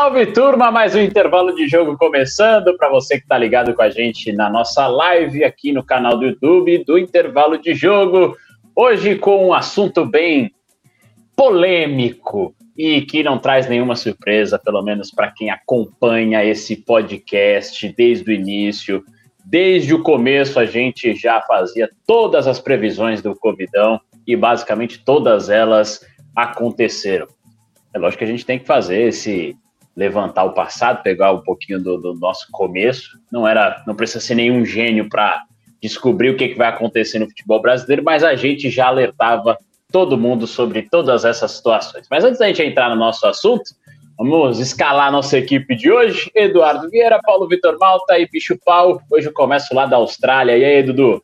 Salve turma, mais um intervalo de jogo começando para você que está ligado com a gente na nossa live aqui no canal do YouTube do intervalo de jogo. Hoje com um assunto bem polêmico e que não traz nenhuma surpresa, pelo menos para quem acompanha esse podcast desde o início. Desde o começo a gente já fazia todas as previsões do Covidão e basicamente todas elas aconteceram. É lógico que a gente tem que fazer esse levantar o passado, pegar um pouquinho do, do nosso começo. Não era, não precisa ser nenhum gênio para descobrir o que, que vai acontecer no futebol brasileiro, mas a gente já alertava todo mundo sobre todas essas situações. Mas antes da gente entrar no nosso assunto, vamos escalar nossa equipe de hoje. Eduardo Vieira, Paulo Vitor Malta e Bicho Pau. Hoje eu começo lá da Austrália. E aí, Dudu?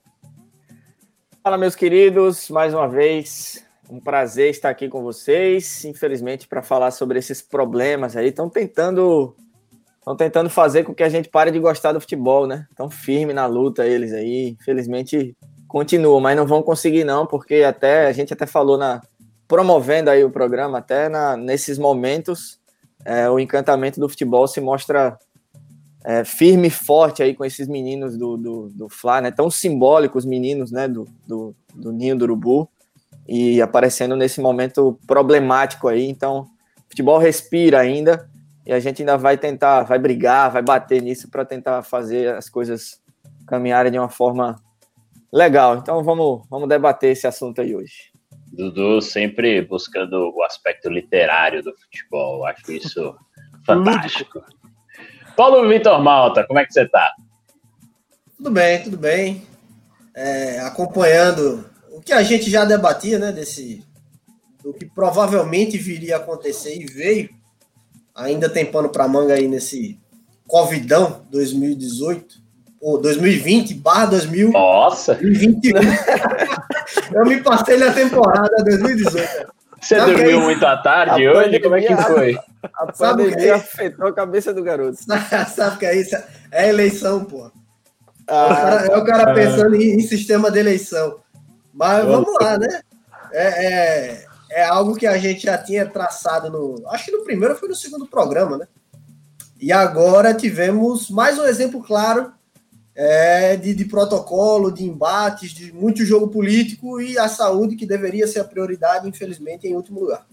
Fala, meus queridos, mais uma vez, um prazer estar aqui com vocês. Infelizmente, para falar sobre esses problemas aí, estão tentando estão tentando fazer com que a gente pare de gostar do futebol, né? Estão firme na luta eles aí. Infelizmente, continuam, mas não vão conseguir não, porque até a gente até falou na promovendo aí o programa, até na, nesses momentos, é, o encantamento do futebol se mostra é, firme e forte aí com esses meninos do, do, do Fla, né? Tão simbólicos meninos, né? Do, do, do Ninho do Urubu e aparecendo nesse momento problemático aí. Então, futebol respira ainda e a gente ainda vai tentar, vai brigar, vai bater nisso para tentar fazer as coisas caminharem de uma forma legal. Então, vamos, vamos debater esse assunto aí hoje. Dudu sempre buscando o aspecto literário do futebol. Acho isso fantástico. Paulo Vitor Malta, como é que você está? Tudo bem, tudo bem. É, acompanhando o que a gente já debatia, né? Desse, do que provavelmente viria a acontecer e veio. Ainda tem pano para manga aí nesse Covidão 2018, ou 2020, barra 2021. Nossa! Eu me passei na temporada 2018. Você Sabe dormiu é muito à tarde hoje? Como é que foi? A pandemia que é afetou a cabeça do garoto. Sabe o que é isso? É eleição, pô. Ah, é, o cara, é o cara ah. pensando em, em, sistema de eleição. Mas vamos lá, né? É, é, é, algo que a gente já tinha traçado no. Acho que no primeiro foi no segundo programa, né? E agora tivemos mais um exemplo claro é, de, de, protocolo, de embates, de muito jogo político e a saúde que deveria ser a prioridade, infelizmente, em último lugar.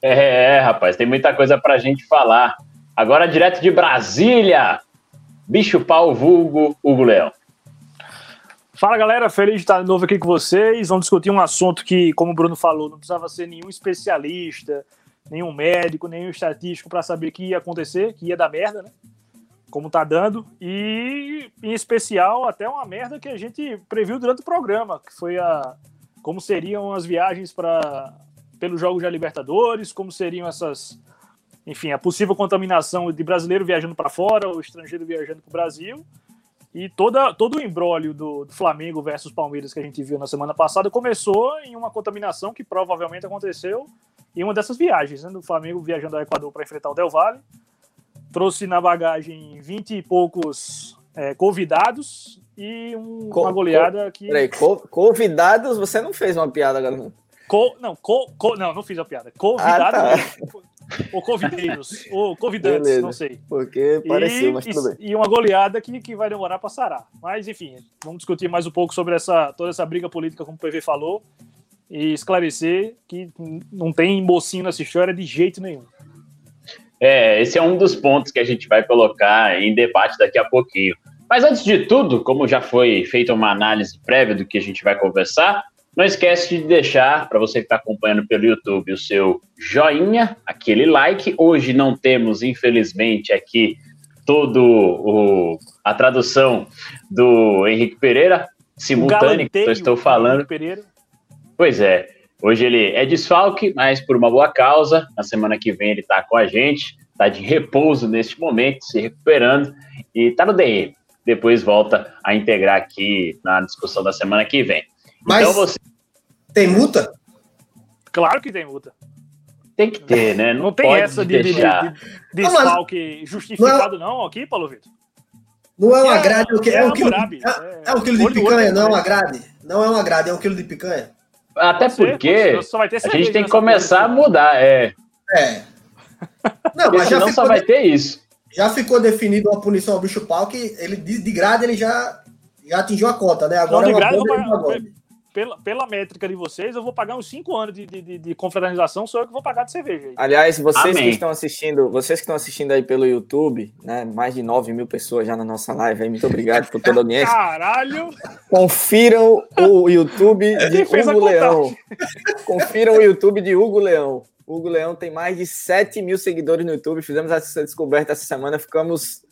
É, é rapaz, tem muita coisa para a gente falar. Agora, direto de Brasília, bicho pau vulgo Hugo Leão. Fala galera, feliz de estar de novo aqui com vocês. Vamos discutir um assunto que, como o Bruno falou, não precisava ser nenhum especialista, nenhum médico, nenhum estatístico para saber que ia acontecer, que ia dar merda, né? como tá dando, e em especial até uma merda que a gente previu durante o programa, que foi a como seriam as viagens para pelos jogos da Libertadores, como seriam essas, enfim, a possível contaminação de brasileiro viajando para fora, ou estrangeiro viajando para o Brasil, e toda, todo o embrólio do, do, Flamengo versus Palmeiras que a gente viu na semana passada começou em uma contaminação que provavelmente aconteceu em uma dessas viagens, né, do Flamengo viajando ao Equador para enfrentar o Del Valle, trouxe na bagagem 20 e poucos é, convidados e um, co uma goleada co que. Peraí, co convidados, você não fez uma piada agora. Co não, co não, não fiz a piada. Convidados. Ah, tá. Ou convideiros, ou convidantes, Beleza. não sei. Porque pareceu, e, mas tudo bem. E uma goleada que, que vai demorar para sarar. Mas, enfim, vamos discutir mais um pouco sobre essa, toda essa briga política, como o PV falou, e esclarecer que não tem mocinho nessa história de jeito nenhum. É, esse é um dos pontos que a gente vai colocar em debate daqui a pouquinho. Mas antes de tudo, como já foi feita uma análise prévia do que a gente vai conversar, não esquece de deixar, para você que está acompanhando pelo YouTube, o seu joinha, aquele like. Hoje não temos, infelizmente, aqui todo o, a tradução do Henrique Pereira, simultâneo, que eu estou falando. Pois é. Hoje ele é desfalque, mas por uma boa causa. Na semana que vem ele está com a gente. está de repouso neste momento, se recuperando e está no DM. Depois volta a integrar aqui na discussão da semana que vem. Mas então você... tem multa? Claro que tem multa. Tem que ter, né? Não, não tem essa de, de, de, de desfalque justificado, não, não, aqui, Paulo Vitor. Não é uma é, grade, é, é, um quilo, de, é, é um quilo de picanha, não é uma grade. Não é uma grade, é um quilo de picanha. Até porque a gente tem que começar a mudar, é. É. Não, mas já só vai ter isso. Já ficou definido uma punição ao bicho pau que ele de, de grade ele já, já atingiu a cota, né? Agora não, de é grade, pela, pela métrica de vocês, eu vou pagar uns 5 anos de, de, de, confraternização, sou eu que vou pagar de cerveja. Aí. Aliás, vocês Amém. que estão assistindo, vocês que estão assistindo aí pelo YouTube, né? Mais de 9 mil pessoas já na nossa live aí, muito obrigado por toda a audiência. Caralho! Confiram o YouTube de Hugo Leão. Confiram o YouTube de Hugo Leão. Hugo Leão tem mais de 7 mil seguidores no YouTube. Fizemos essa descoberta essa semana, ficamos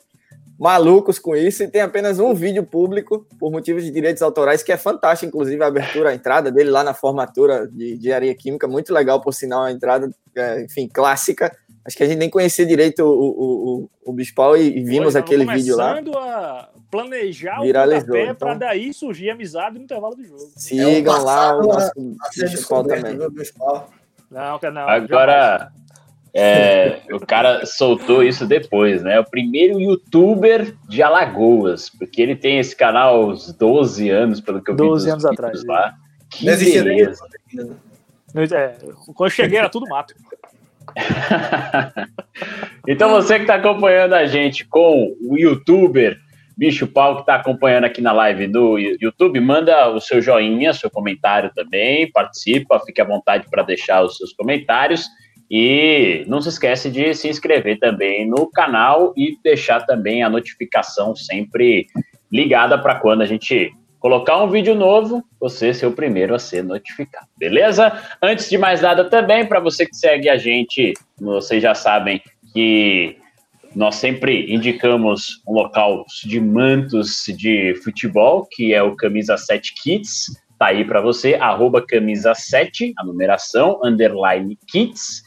malucos com isso e tem apenas um vídeo público por motivos de direitos autorais que é fantástico, inclusive a abertura, a entrada dele lá na formatura de engenharia química, muito legal por sinal a entrada, é, enfim, clássica. Acho que a gente nem conhecia direito o, o, o, o Bispal e, e vimos aquele vídeo lá. a planejar Viralizou, o então, para daí surgir amizade no intervalo do jogo. Sigam é lá o nosso Bispal também. Não, não. Agora, é, o cara soltou isso depois, né? O primeiro youtuber de Alagoas, porque ele tem esse canal há uns 12 anos, pelo que eu 12 vi. 12 anos atrás. Lá. Que beleza. É, quando eu cheguei era tudo mato. então você que está acompanhando a gente com o youtuber Bicho Pau que está acompanhando aqui na live do YouTube, manda o seu joinha, seu comentário também, participa, fique à vontade para deixar os seus comentários. E não se esquece de se inscrever também no canal e deixar também a notificação sempre ligada para quando a gente colocar um vídeo novo, você ser o primeiro a ser notificado, beleza? Antes de mais nada também, para você que segue a gente, vocês já sabem que nós sempre indicamos um local de mantos de futebol, que é o Camisa 7 Kits, tá aí para você, arroba camisa 7, a numeração, underline kits,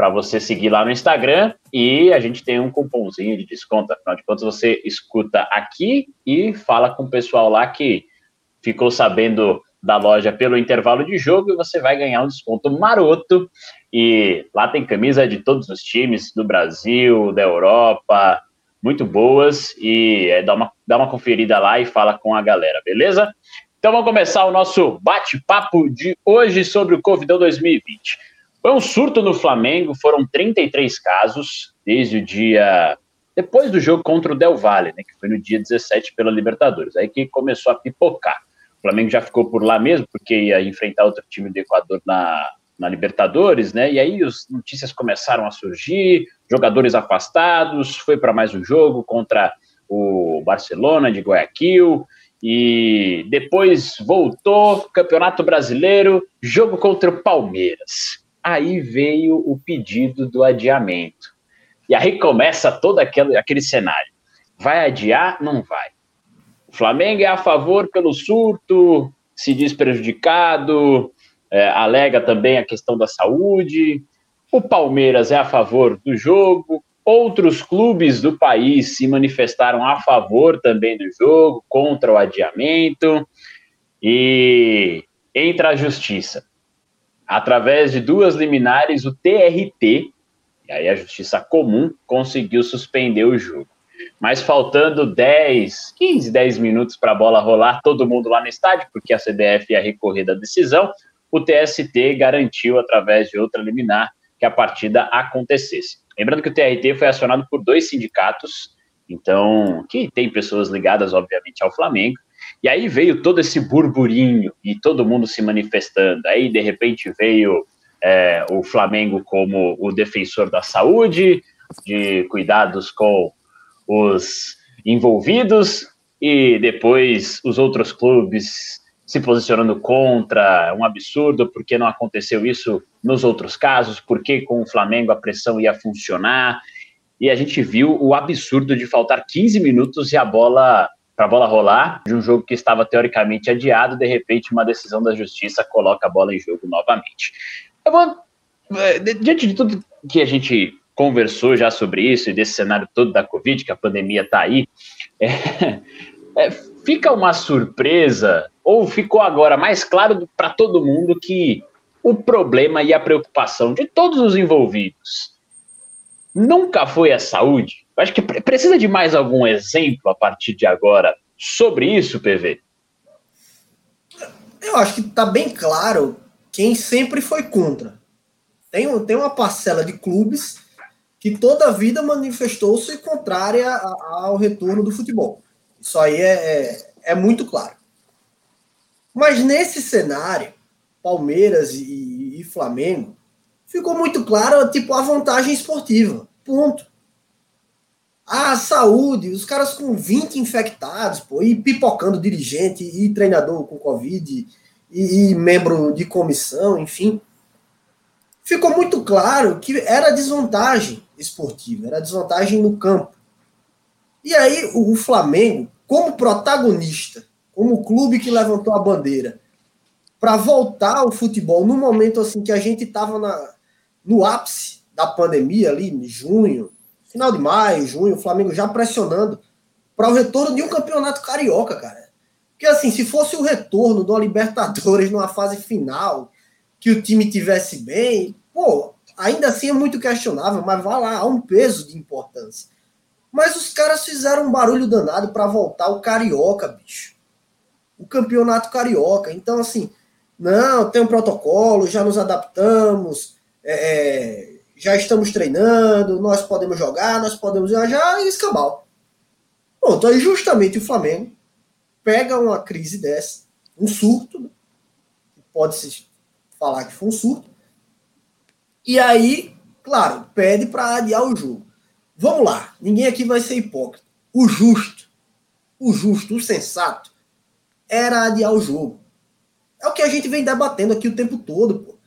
para você seguir lá no Instagram e a gente tem um cupomzinho de desconto. Afinal de contas, você escuta aqui e fala com o pessoal lá que ficou sabendo da loja pelo intervalo de jogo e você vai ganhar um desconto maroto. E lá tem camisa de todos os times do Brasil, da Europa, muito boas. E é, dá, uma, dá uma conferida lá e fala com a galera, beleza? Então vamos começar o nosso bate-papo de hoje sobre o Covidão 2020. Foi um surto no Flamengo, foram 33 casos desde o dia. Depois do jogo contra o Del Valle, né, que foi no dia 17 pela Libertadores, aí que começou a pipocar. O Flamengo já ficou por lá mesmo, porque ia enfrentar outro time do Equador na, na Libertadores, né? E aí as notícias começaram a surgir, jogadores afastados, foi para mais um jogo contra o Barcelona de Guayaquil, e depois voltou, Campeonato Brasileiro, jogo contra o Palmeiras aí veio o pedido do adiamento. E aí começa todo aquele, aquele cenário. Vai adiar? Não vai. O Flamengo é a favor pelo surto, se diz prejudicado, é, alega também a questão da saúde. O Palmeiras é a favor do jogo. Outros clubes do país se manifestaram a favor também do jogo, contra o adiamento. E entra a justiça através de duas liminares, o TRT, e aí a Justiça Comum, conseguiu suspender o jogo. Mas faltando 10, 15, 10 minutos para a bola rolar, todo mundo lá no estádio, porque a CBF ia recorrer da decisão, o TST garantiu, através de outra liminar, que a partida acontecesse. Lembrando que o TRT foi acionado por dois sindicatos, então, que tem pessoas ligadas, obviamente, ao Flamengo, e aí veio todo esse burburinho e todo mundo se manifestando. Aí, de repente, veio é, o Flamengo como o defensor da saúde, de cuidados com os envolvidos, e depois os outros clubes se posicionando contra, um absurdo, porque não aconteceu isso nos outros casos, porque com o Flamengo a pressão ia funcionar, e a gente viu o absurdo de faltar 15 minutos e a bola para a bola rolar, de um jogo que estava teoricamente adiado, de repente uma decisão da justiça coloca a bola em jogo novamente. Eu vou, é, diante de tudo que a gente conversou já sobre isso e desse cenário todo da Covid, que a pandemia está aí. É, é, fica uma surpresa, ou ficou agora mais claro para todo mundo que o problema e a preocupação de todos os envolvidos nunca foi a saúde? Acho que precisa de mais algum exemplo a partir de agora sobre isso, PV? Eu acho que está bem claro quem sempre foi contra. Tem, tem uma parcela de clubes que toda a vida manifestou-se contrária ao retorno do futebol. Isso aí é, é, é muito claro. Mas nesse cenário, Palmeiras e, e, Flamengo, ficou muito claro tipo a vantagem esportiva. Ponto. A saúde, os caras com 20 infectados, pô, e pipocando dirigente e treinador com Covid e, e membro de comissão, enfim. Ficou muito claro que era desvantagem esportiva, era desvantagem no campo. E aí o Flamengo, como protagonista, como clube que levantou a bandeira, para voltar ao futebol no momento assim que a gente estava no ápice da pandemia ali, em junho, final de maio, junho, o Flamengo já pressionando para o retorno de um campeonato carioca, cara. Porque assim, se fosse o retorno do Libertadores numa fase final, que o time tivesse bem, pô, ainda assim é muito questionável, mas vai lá, há um peso de importância. Mas os caras fizeram um barulho danado para voltar o carioca, bicho. O campeonato carioca. Então, assim, não, tem um protocolo, já nos adaptamos. É, é já estamos treinando, nós podemos jogar, nós podemos viajar e escambau. Pronto, aí justamente o Flamengo pega uma crise dessa, um surto, pode-se falar que foi um surto, e aí, claro, pede para adiar o jogo. Vamos lá, ninguém aqui vai ser hipócrita. O justo, o justo, o sensato, era adiar o jogo. É o que a gente vem debatendo aqui o tempo todo, pô.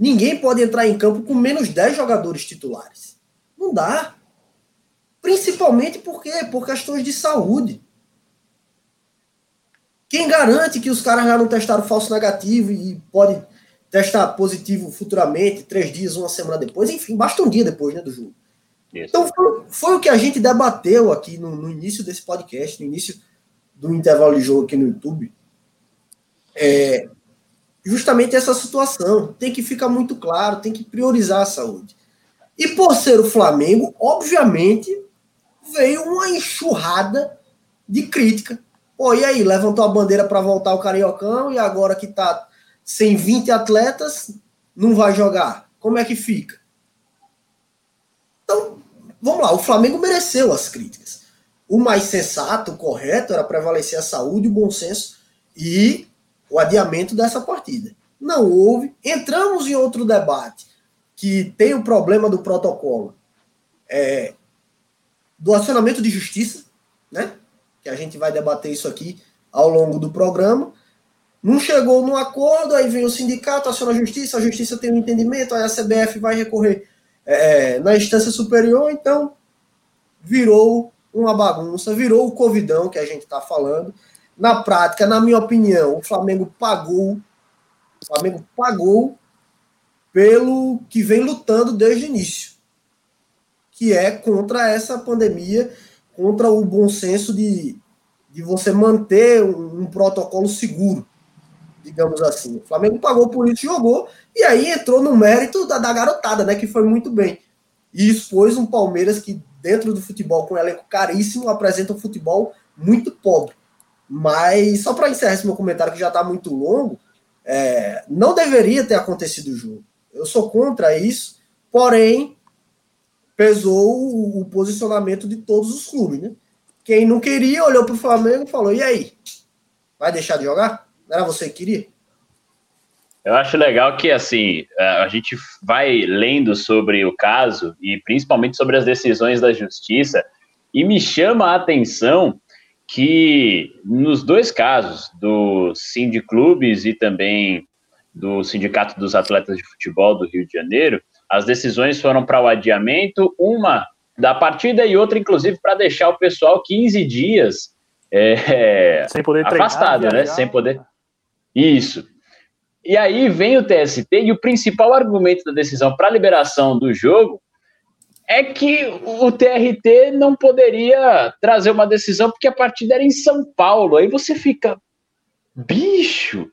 Ninguém pode entrar em campo com menos 10 jogadores titulares. Não dá. Principalmente por quê? Por questões de saúde. Quem garante que os caras já não testaram falso negativo e pode testar positivo futuramente, três dias, uma semana depois, enfim, basta um dia depois né, do jogo. Isso. Então foi, foi, o que a gente debateu aqui no, no, início desse podcast, no início do intervalo de jogo aqui no YouTube. É, justamente essa situação. Tem que ficar muito claro, tem que priorizar a saúde. E por ser o Flamengo, obviamente, veio uma enxurrada de crítica. Pô, e aí, levantou a bandeira para voltar o Cariocão e agora que tá sem 20 atletas, não vai jogar. Como é que fica? Então, vamos lá, o Flamengo mereceu as críticas. O mais sensato, o correto, era prevalecer a saúde, o bom senso e o adiamento dessa partida. Não houve. Entramos em outro debate que tem o problema do protocolo é, do acionamento de justiça, né? Que a gente vai debater isso aqui ao longo do programa. Não chegou num acordo, aí vem o sindicato, aciona a justiça, a justiça tem um entendimento, aí a CBF vai recorrer é, na instância superior, então virou uma bagunça, virou o covidão que a gente está falando. Na prática, na minha opinião, o Flamengo pagou, o Flamengo pagou pelo que vem lutando desde o início, que é contra essa pandemia, contra o bom senso de, de você manter um, um protocolo seguro, digamos assim. O Flamengo pagou por isso, jogou, e aí entrou no mérito da, da garotada, né, que foi muito bem. E expôs um Palmeiras que, dentro do futebol, com um elenco caríssimo, apresenta um futebol muito pobre. Mas, só para encerrar esse meu comentário, que já está muito longo, é, não deveria ter acontecido o jogo. Eu sou contra isso, porém, pesou o, o posicionamento de todos os clubes. Né? Quem não queria olhou para o Flamengo e falou: e aí? Vai deixar de jogar? Não era você que queria? Eu acho legal que, assim, é, a gente vai lendo sobre o caso e principalmente sobre as decisões da justiça e me chama a atenção que nos dois casos, do Clubes e também do Sindicato dos Atletas de Futebol do Rio de Janeiro, as decisões foram para o adiamento, uma da partida e outra, inclusive, para deixar o pessoal 15 dias é, Sem poder afastado, treinar, né? Sem poder. Isso. E aí vem o TST e o principal argumento da decisão para a liberação do jogo é que o TRT não poderia trazer uma decisão porque a partida era em São Paulo. Aí você fica, bicho,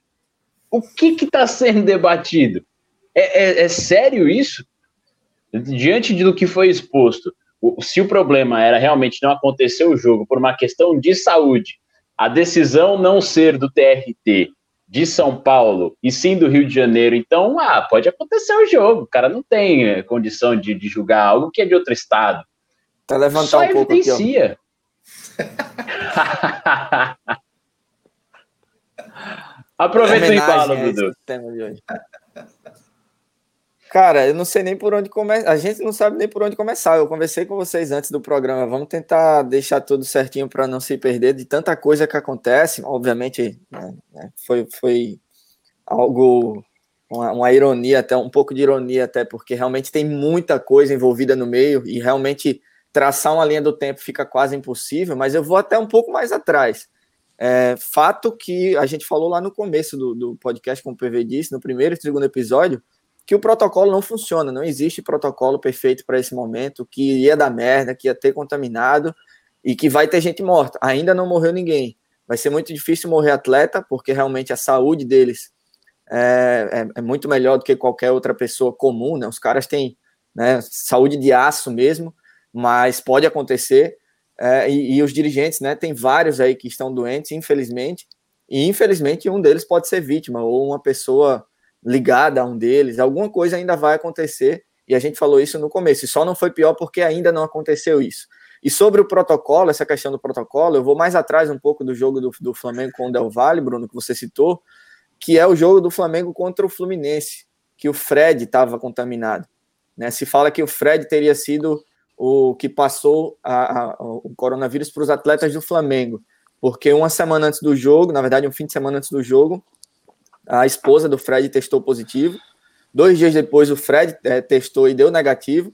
o que está sendo debatido? É, é, é, sério isso? Diante do que foi exposto, se o problema era realmente não acontecer o jogo por uma questão de saúde, a decisão não ser do TRT de São Paulo e sim do Rio de Janeiro, então, ah, pode acontecer o jogo. O cara não tem é, condição de, de julgar algo que é de outro estado. Tá levantar Só um pouco evidencia. Aproveita o embalo, Dudu. Cara, eu não sei nem por onde começar. A gente não sabe nem por onde começar. Eu conversei com vocês antes do programa. Vamos tentar deixar tudo certinho para não se perder de tanta coisa que acontece. Obviamente, né, né, foi, foi algo, uma, uma, ironia, até um pouco de ironia, até porque realmente tem muita coisa envolvida no meio e realmente traçar uma linha do tempo fica quase impossível. Mas eu vou até um pouco mais atrás. É, fato que a gente falou lá no começo do, do podcast, como o PV disse, no primeiro e segundo episódio que o protocolo não funciona, não existe protocolo perfeito para esse momento, que ia dar merda, que ia ter contaminado e que vai ter gente morta. Ainda não morreu ninguém. Vai ser muito difícil morrer atleta, porque realmente a saúde deles é, é, é muito melhor do que qualquer outra pessoa comum, né? Os caras têm né, saúde de aço mesmo, mas pode acontecer. É, e, e, os dirigentes, né? Tem vários aí que estão doentes, infelizmente, e infelizmente um deles pode ser vítima, ou uma pessoa ligada a um deles, alguma coisa ainda vai acontecer, e a gente falou isso no começo, e só não foi pior porque ainda não aconteceu isso. E sobre o protocolo, essa questão do protocolo, eu vou mais atrás um pouco do jogo do, do Flamengo com o Del Valle, Bruno, que você citou, que é o jogo do Flamengo contra o Fluminense, que o Fred estava contaminado. Né? Se fala que o Fred teria sido o que passou a, a, o coronavírus para os atletas do Flamengo, porque uma semana antes do jogo, na verdade, um fim de semana antes do jogo, a esposa do Fred testou positivo. Dois dias depois, o Fred é, testou e deu negativo.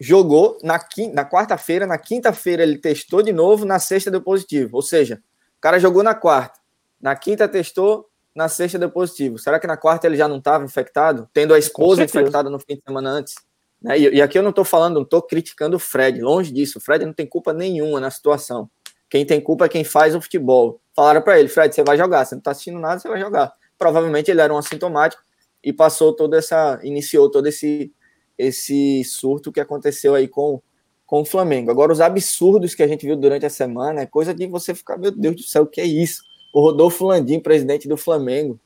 Jogou na, na quarta-feira, na quinta-feira ele testou de novo, na sexta deu positivo. Ou seja, o cara jogou na quarta, na quinta testou, na sexta deu positivo. Será que na quarta ele já não estava infectado? Tendo a esposa infectada no fim de semana antes? Né? E, e, aqui eu não estou falando, não estou criticando o Fred, longe disso. O Fred não tem culpa nenhuma na situação. Quem tem culpa é quem faz o futebol. Falaram para ele, Fred, você vai jogar. Você não está assistindo nada, você vai jogar provavelmente ele era um assintomático e passou toda essa, iniciou todo esse, esse surto que aconteceu aí com, com o Flamengo. Agora, os absurdos que a gente viu durante a semana é coisa de você ficar, meu Deus do céu, o que é isso? O Rodolfo Landim, presidente do Flamengo,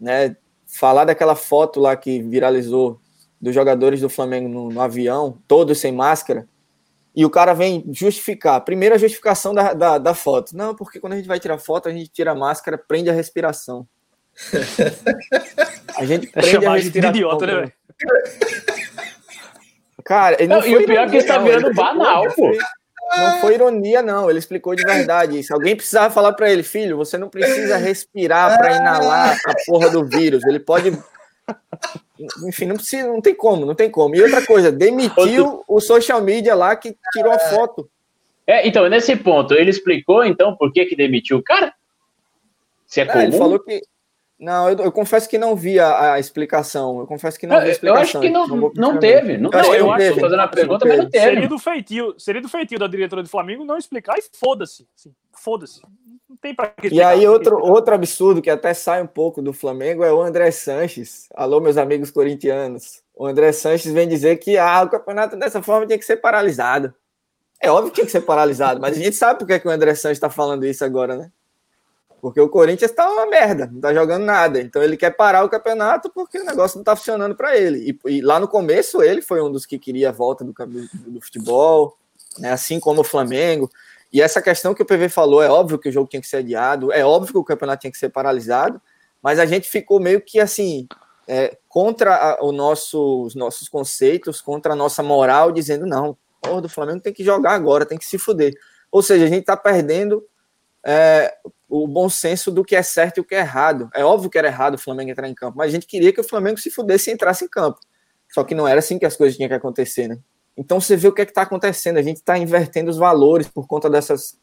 né, falar daquela foto lá que viralizou dos jogadores do Flamengo no, no avião, todos sem máscara, e o cara vem justificar. Primeira justificação da, da, da, foto. Não, porque quando a gente vai tirar foto, a gente tira a máscara, prende a respiração. A gente é chamar de idiota, né, velho? Cara, não, não e o pior é que está virando banal, pô. Não foi ironia, não. Ele explicou de verdade isso. Alguém precisava falar para ele, filho, você não precisa respirar para inalar a porra do vírus. Ele pode. Enfim, não precisa, não tem como, não tem como. E outra coisa, demitiu o social media lá que tirou a foto. É, então, nesse ponto, ele explicou então por que, que demitiu o cara? Se é, é comum? Ele falou que não, eu, eu, confesso que não vi a, a, explicação. Eu confesso que não vi a explicação. Eu acho que não, não, não teve. Não, eu, eu acho que fazendo a pergunta, mas não teve. Seria do feitio, seria do feitio da diretora do Flamengo não explicar e foda-se. Assim, foda-se. Não tem pra que explicar. E aí, outro, outro absurdo que até sai um pouco do Flamengo é o André Sanches. Alô, meus amigos corintianos. O André Sanches vem dizer que ah, o campeonato dessa forma tinha que ser paralisado. É óbvio que tinha que ser paralisado, mas a gente sabe por que, é que o André Sanches está falando isso agora, né? Porque o Corinthians está uma merda, não está jogando nada. Então ele quer parar o campeonato porque o negócio não está funcionando para ele. E, e, lá no começo ele foi um dos que queria a volta do, do, do futebol, né? assim como o Flamengo. E essa questão que o PV falou, é óbvio que o jogo tinha que ser adiado, é óbvio que o campeonato tinha que ser paralisado, mas a gente ficou meio que assim, é, contra a, o nosso, os nossos conceitos, contra a nossa moral, dizendo não, o do Flamengo tem que jogar agora, tem que se fuder. Ou seja, a gente está perdendo é, o bom senso do que é certo e o que é errado. É óbvio que era errado o Flamengo entrar em campo, mas a gente queria que o Flamengo se fudesse e entrasse em campo. Só que não era assim que as coisas tinham que acontecer, né? Então você vê o que é está acontecendo. A gente está invertendo os valores por conta dessas,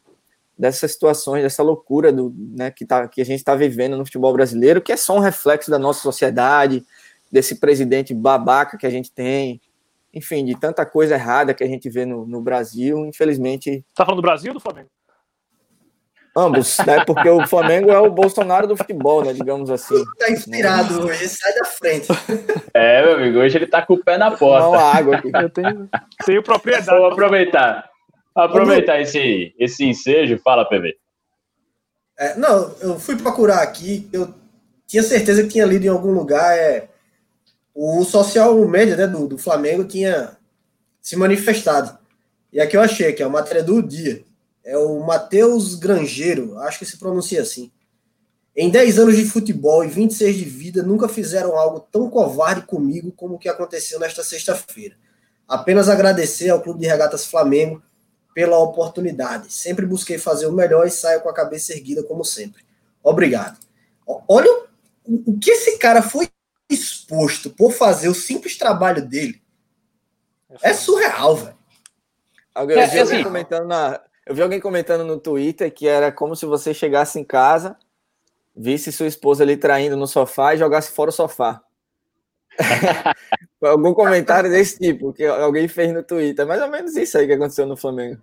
dessas situações, dessa loucura do, né, que, tá, que a gente está vivendo no futebol brasileiro, que é só um reflexo da nossa sociedade, desse presidente babaca que a gente tem. enfim, de tanta coisa errada que a gente vê no, no Brasil, infelizmente. Tá falando do Brasil ou do Flamengo? Ambos, né? Porque o Flamengo é o Bolsonaro do futebol, né? Digamos assim. Tá inspirado hoje, sai da frente. É, meu amigo, hoje ele tá com o pé na porta. Não, água aqui. Eu tenho, tenho propriedade. Vou aproveitar. Aproveitar esse, esse ensejo. Fala, PV. É, não, eu fui procurar aqui, eu tinha certeza que tinha lido em algum lugar. É, o social media né, do, do Flamengo tinha se manifestado. E aqui eu achei, que é a matéria do dia. É o Matheus Grangeiro, acho que se pronuncia assim. Em 10 anos de futebol e 26 de vida, nunca fizeram algo tão covarde comigo como o que aconteceu nesta sexta-feira. Apenas agradecer ao Clube de Regatas Flamengo pela oportunidade. Sempre busquei fazer o melhor e saio com a cabeça erguida, como sempre. Obrigado. Olha o, que esse cara foi exposto por fazer o simples trabalho dele. É surreal, velho. Eu, vi alguém assim, comentando na, eu vi alguém comentando no Twitter que era como se você chegasse em casa, visse sua esposa ali traindo no sofá e jogasse fora o sofá. Algum comentário desse tipo que alguém fez no Twitter. Mais ou menos isso aí que aconteceu no Flamengo.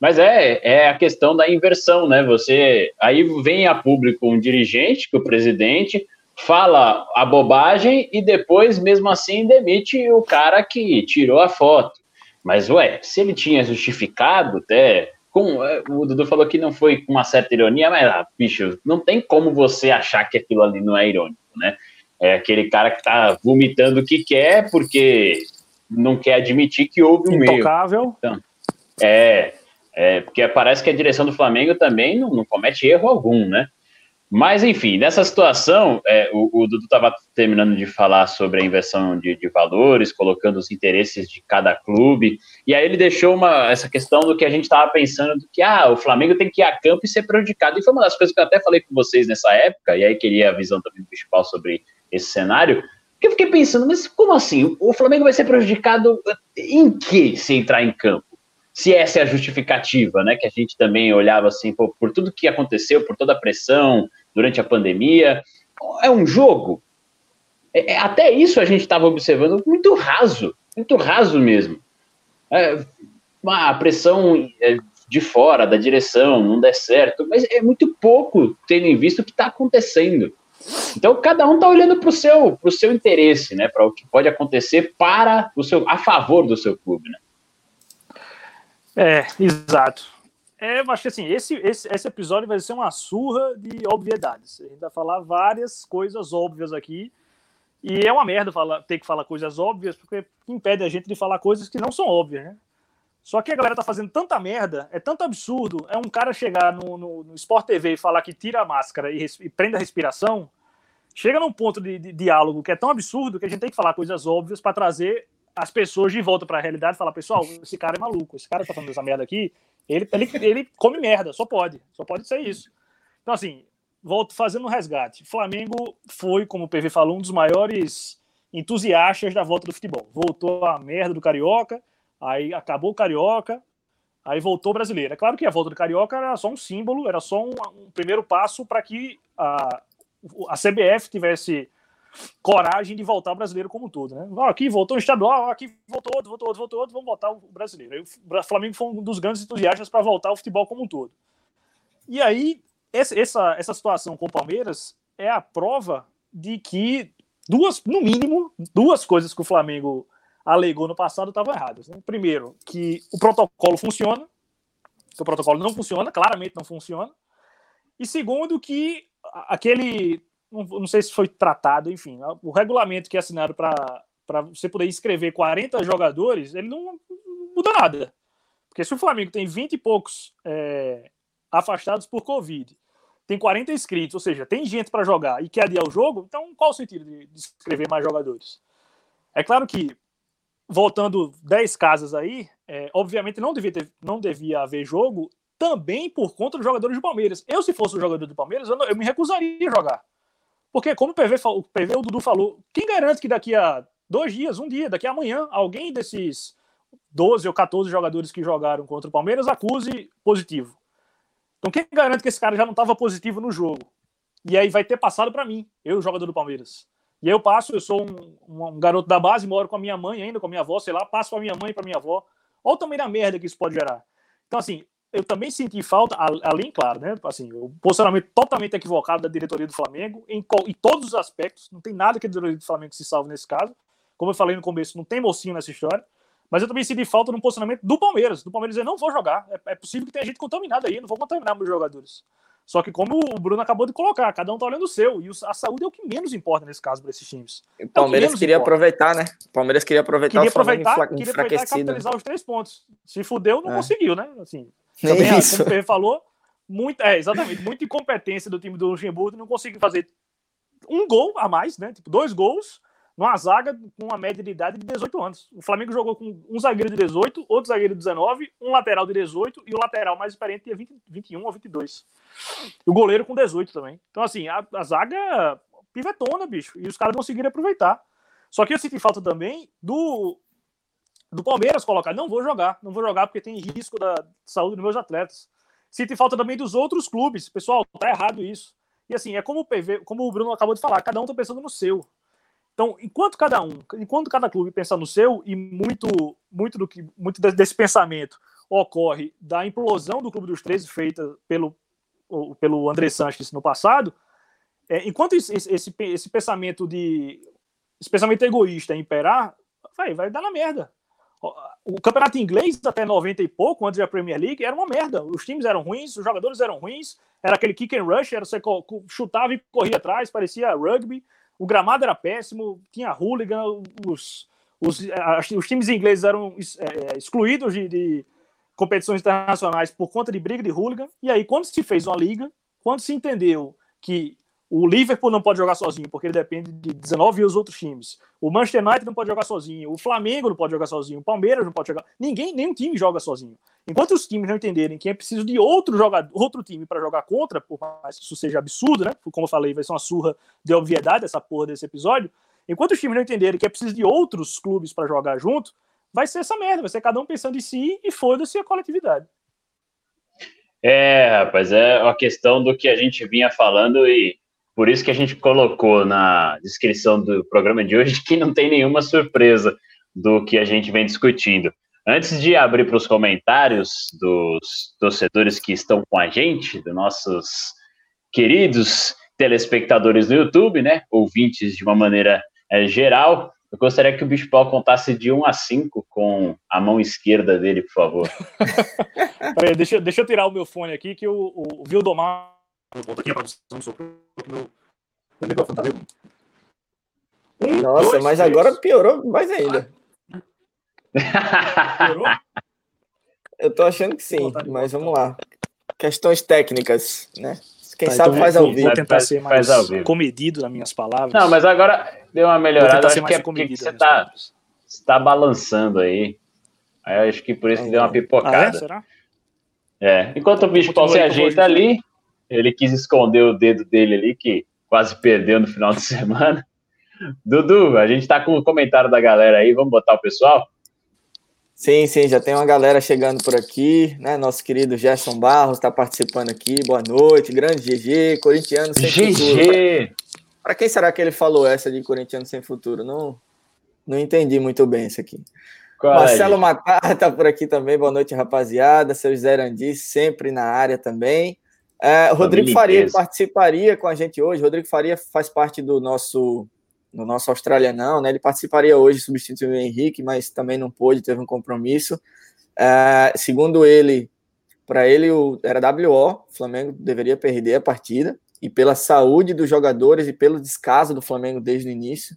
Mas é, é a questão da inversão, né? Você aí vem a público um dirigente, que o presidente fala a bobagem e depois, mesmo assim, demite o cara que tirou a foto. Mas, ué, se ele tinha justificado até. Com, é, o Dudu falou que não foi com uma certa ironia, mas, ah, bicho, não tem como você achar que aquilo ali não é irônico, né? É aquele cara que tá vomitando o que quer porque não quer admitir que houve um Intocável. erro. Então, é, é, porque parece que a direção do Flamengo também não, não comete erro algum, né? Mas, enfim, nessa situação, é, o, o, Dudu estava terminando de falar sobre a inversão de, de, valores, colocando os interesses de cada clube, e aí ele deixou uma, essa questão do que a gente estava pensando, do que ah, o Flamengo tem que ir a campo e ser prejudicado. E foi uma das coisas que eu até falei com vocês nessa época, e aí queria a visão também principal sobre esse cenário, que eu fiquei pensando, mas como assim? O Flamengo vai ser prejudicado em que se entrar em campo? se essa é a justificativa, né? Que a gente também olhava assim, por, por tudo que aconteceu, por toda a pressão durante a pandemia. É um jogo. É, é até isso a gente estava observando muito raso, muito raso mesmo. É, a pressão é, de fora, da direção, não der certo, mas é muito pouco tendo em vista o que está acontecendo. Então cada um está olhando para o seu, seu interesse, né? Para o que pode acontecer para o seu, a favor do seu clube, né? É, exato. É, eu acho que assim, esse, esse, esse episódio vai ser uma surra de obviedades. A gente vai falar várias coisas óbvias aqui. E é uma merda falar, ter que falar coisas óbvias, porque impede a gente de falar coisas que não são óbvias, né? Só que a galera tá fazendo tanta merda, é tanto absurdo. É um cara chegar no, no, no Sport TV e falar que tira a máscara e, e prende a respiração. Chega num ponto de, de, diálogo que é tão absurdo que a gente tem que falar coisas óbvias para trazer as pessoas de volta para a realidade e falar, pessoal, esse cara é maluco, esse cara tá falando essa merda aqui, ele, ele, ele come merda, só pode, só pode ser isso. Então, assim, volto fazendo um resgate. Flamengo foi, como o PV falou, um dos maiores entusiastas da volta do futebol. Voltou a merda do Carioca, aí acabou o Carioca, aí voltou o brasileiro. É claro que a volta do Carioca era só um símbolo, era só um, um primeiro passo para que a, a CBF tivesse coragem de voltar o brasileiro como um todo, né? aqui voltou o estadual, aqui voltou outro, voltou outro, voltou outro, vamos voltar o brasileiro. o Flamengo foi um dos grandes entusiastas para voltar o futebol como um todo. E aí, essa, essa situação com o Palmeiras é a prova de que duas, no mínimo, duas coisas que o Flamengo alegou no passado estavam erradas. Né? Primeiro, que o protocolo funciona, que o protocolo não funciona, claramente não funciona. E segundo, que aquele não, não sei se foi tratado, enfim, o regulamento que é assinado para você poder inscrever 40 jogadores, ele não, muda nada. Porque se o Flamengo tem 20 e poucos é, afastados por Covid, tem 40 inscritos, ou seja, tem gente para jogar e quer adiar o jogo, então qual o sentido de, de inscrever mais jogadores? É claro que, voltando 10 casas aí, é, obviamente não devia, ter, não devia haver jogo também por conta dos jogadores do Palmeiras. Eu, se fosse o jogador do Palmeiras, eu, não, eu me recusaria a jogar. Porque, como o PV, o PV, o Dudu falou, quem garante que daqui a dois dias, um dia, daqui a amanhã, alguém desses 12 ou 14 jogadores que jogaram contra o Palmeiras acuse positivo? Então, quem garante que esse cara já não estava positivo no jogo? E aí vai ter passado para mim, eu, jogador do Palmeiras. E eu passo, eu sou um, um, garoto da base, moro com a minha mãe ainda, com a minha avó, sei lá, passo para minha mãe e para minha avó. Olha o tamanho da merda que isso pode gerar. Então, assim, eu também senti falta, além, claro, né? Assim, o posicionamento totalmente equivocado da diretoria do Flamengo, em, em todos os aspectos. Não tem nada que a diretoria do Flamengo se salve nesse caso. Como eu falei no começo, não tem mocinho nessa história. Mas eu também senti falta no posicionamento do Palmeiras. Do Palmeiras eu não vou jogar. É, é possível que tenha gente contaminada aí, não vou contaminar meus jogadores. Só que, como o Bruno acabou de colocar, cada um tá olhando o seu. E a saúde é o que menos importa nesse caso para esses times. O é Palmeiras é queria importa. aproveitar, né? O Palmeiras queria aproveitar queria aproveitar, queria aproveitar e capitalizar os três pontos. Se fudeu, não é. conseguiu, né? Assim, também, isso. como o falou, muito, é, exatamente, muita incompetência do time do Luxemburgo não conseguiu fazer um gol a mais, né? Tipo, dois gols numa zaga com uma média de idade de 18 anos. O Flamengo jogou com um zagueiro de 18, outro zagueiro de 19, um lateral de 18 e o lateral mais experiente tinha 20, 21 ou 22. E o goleiro com 18 também. Então, assim, a, a zaga pivetona, bicho. E os caras conseguiram aproveitar. Só que eu senti falta também do, do Palmeiras colocar. Não vou jogar, não vou jogar porque tem risco da saúde dos meus atletas. Senti falta também dos outros clubes. Pessoal, tá errado isso. E assim, é como o PV, como o Bruno acabou de falar, cada um tá pensando no seu. Então, enquanto cada um, enquanto cada clube pensa no seu, e muito, muito do que muito desse pensamento ocorre da implosão do Clube dos Três feita pelo, pelo André Sanches no passado, é, enquanto esse, esse, esse, pensamento de esse pensamento egoísta imperar, vai, vai dar na merda. O campeonato inglês, até 90 e pouco, antes da Premier League, era uma merda. Os times eram ruins, os jogadores eram ruins, era aquele kick and rush, era você chutava e corria atrás, parecia rugby o gramado era péssimo, tinha hooligan, os, os, os times ingleses eram é, é, excluídos de, de, competições internacionais por conta de briga de hooligan. E aí, quando se fez uma liga, quando se entendeu que o Liverpool não pode jogar sozinho, porque ele depende de 19 outros times. O Manchester United não pode jogar sozinho. O Flamengo não pode jogar sozinho. O Palmeiras não pode jogar. Ninguém, nenhum time joga sozinho. Enquanto os times não entenderem que é preciso de outro jogador, outro time para jogar contra, por mais que isso seja absurdo, né? Como eu falei, vai ser uma surra de obviedade essa porra desse episódio. Enquanto os times não entenderem que é preciso de outros clubes para jogar junto, vai ser essa merda. Vai ser cada um pensando em si e foda-se a coletividade. É, rapaz, é a questão do que a gente vinha falando e por isso que a gente colocou na descrição do programa de hoje que não tem nenhuma surpresa do que a gente vem discutindo. Antes de abrir para os comentários dos torcedores que estão com a gente, dos nossos queridos telespectadores no YouTube, né, ouvintes de uma maneira é, geral, eu gostaria que o Bicho Pau contasse de 1 a 5 com a mão esquerda dele, por favor. Peraí, deixa, deixa eu tirar o meu fone aqui, que o, o, o Vildomar aqui a produção meu, meu microfone tá? Um, Nossa, dois, mas três. agora piorou mais ainda. Piorou? Eu tô achando que sim, tá mas vamos lá. Questões técnicas, né? Quem tá, sabe então, faz ao vivo. Vou tentar ser mais comedido nas minhas palavras. Não, mas agora deu uma melhorada. Acho que é porque você tá, você tá balançando aí. Aí acho que por isso que deu uma pipocada. Ah, é? Será? É. Enquanto o bicho se ajeita ali, ele quis esconder o dedo dele ali, que quase perdeu no final de semana. Dudu, a gente está com o comentário da galera aí, vamos botar o pessoal? Sim, sim, já tem uma galera chegando por aqui, né? Nosso querido Gerson Barros está participando aqui, boa noite, grande GG, corintiano sem GG. futuro. Para quem será que ele falou essa de corintiano sem futuro? Não, não entendi muito bem isso aqui. Qual Marcelo é? Matar está por aqui também, boa noite, rapaziada. Seu Zé Randi, sempre na área também. É, Rodrigo Faria participaria com a gente hoje. Rodrigo Faria faz parte do nosso do nosso australianão, né? Ele participaria hoje substituindo o Henrique, mas também não pôde, teve um compromisso. É, segundo ele, para ele o, era WO, o Flamengo deveria perder a partida e pela saúde dos jogadores e pelo descaso do Flamengo desde o início,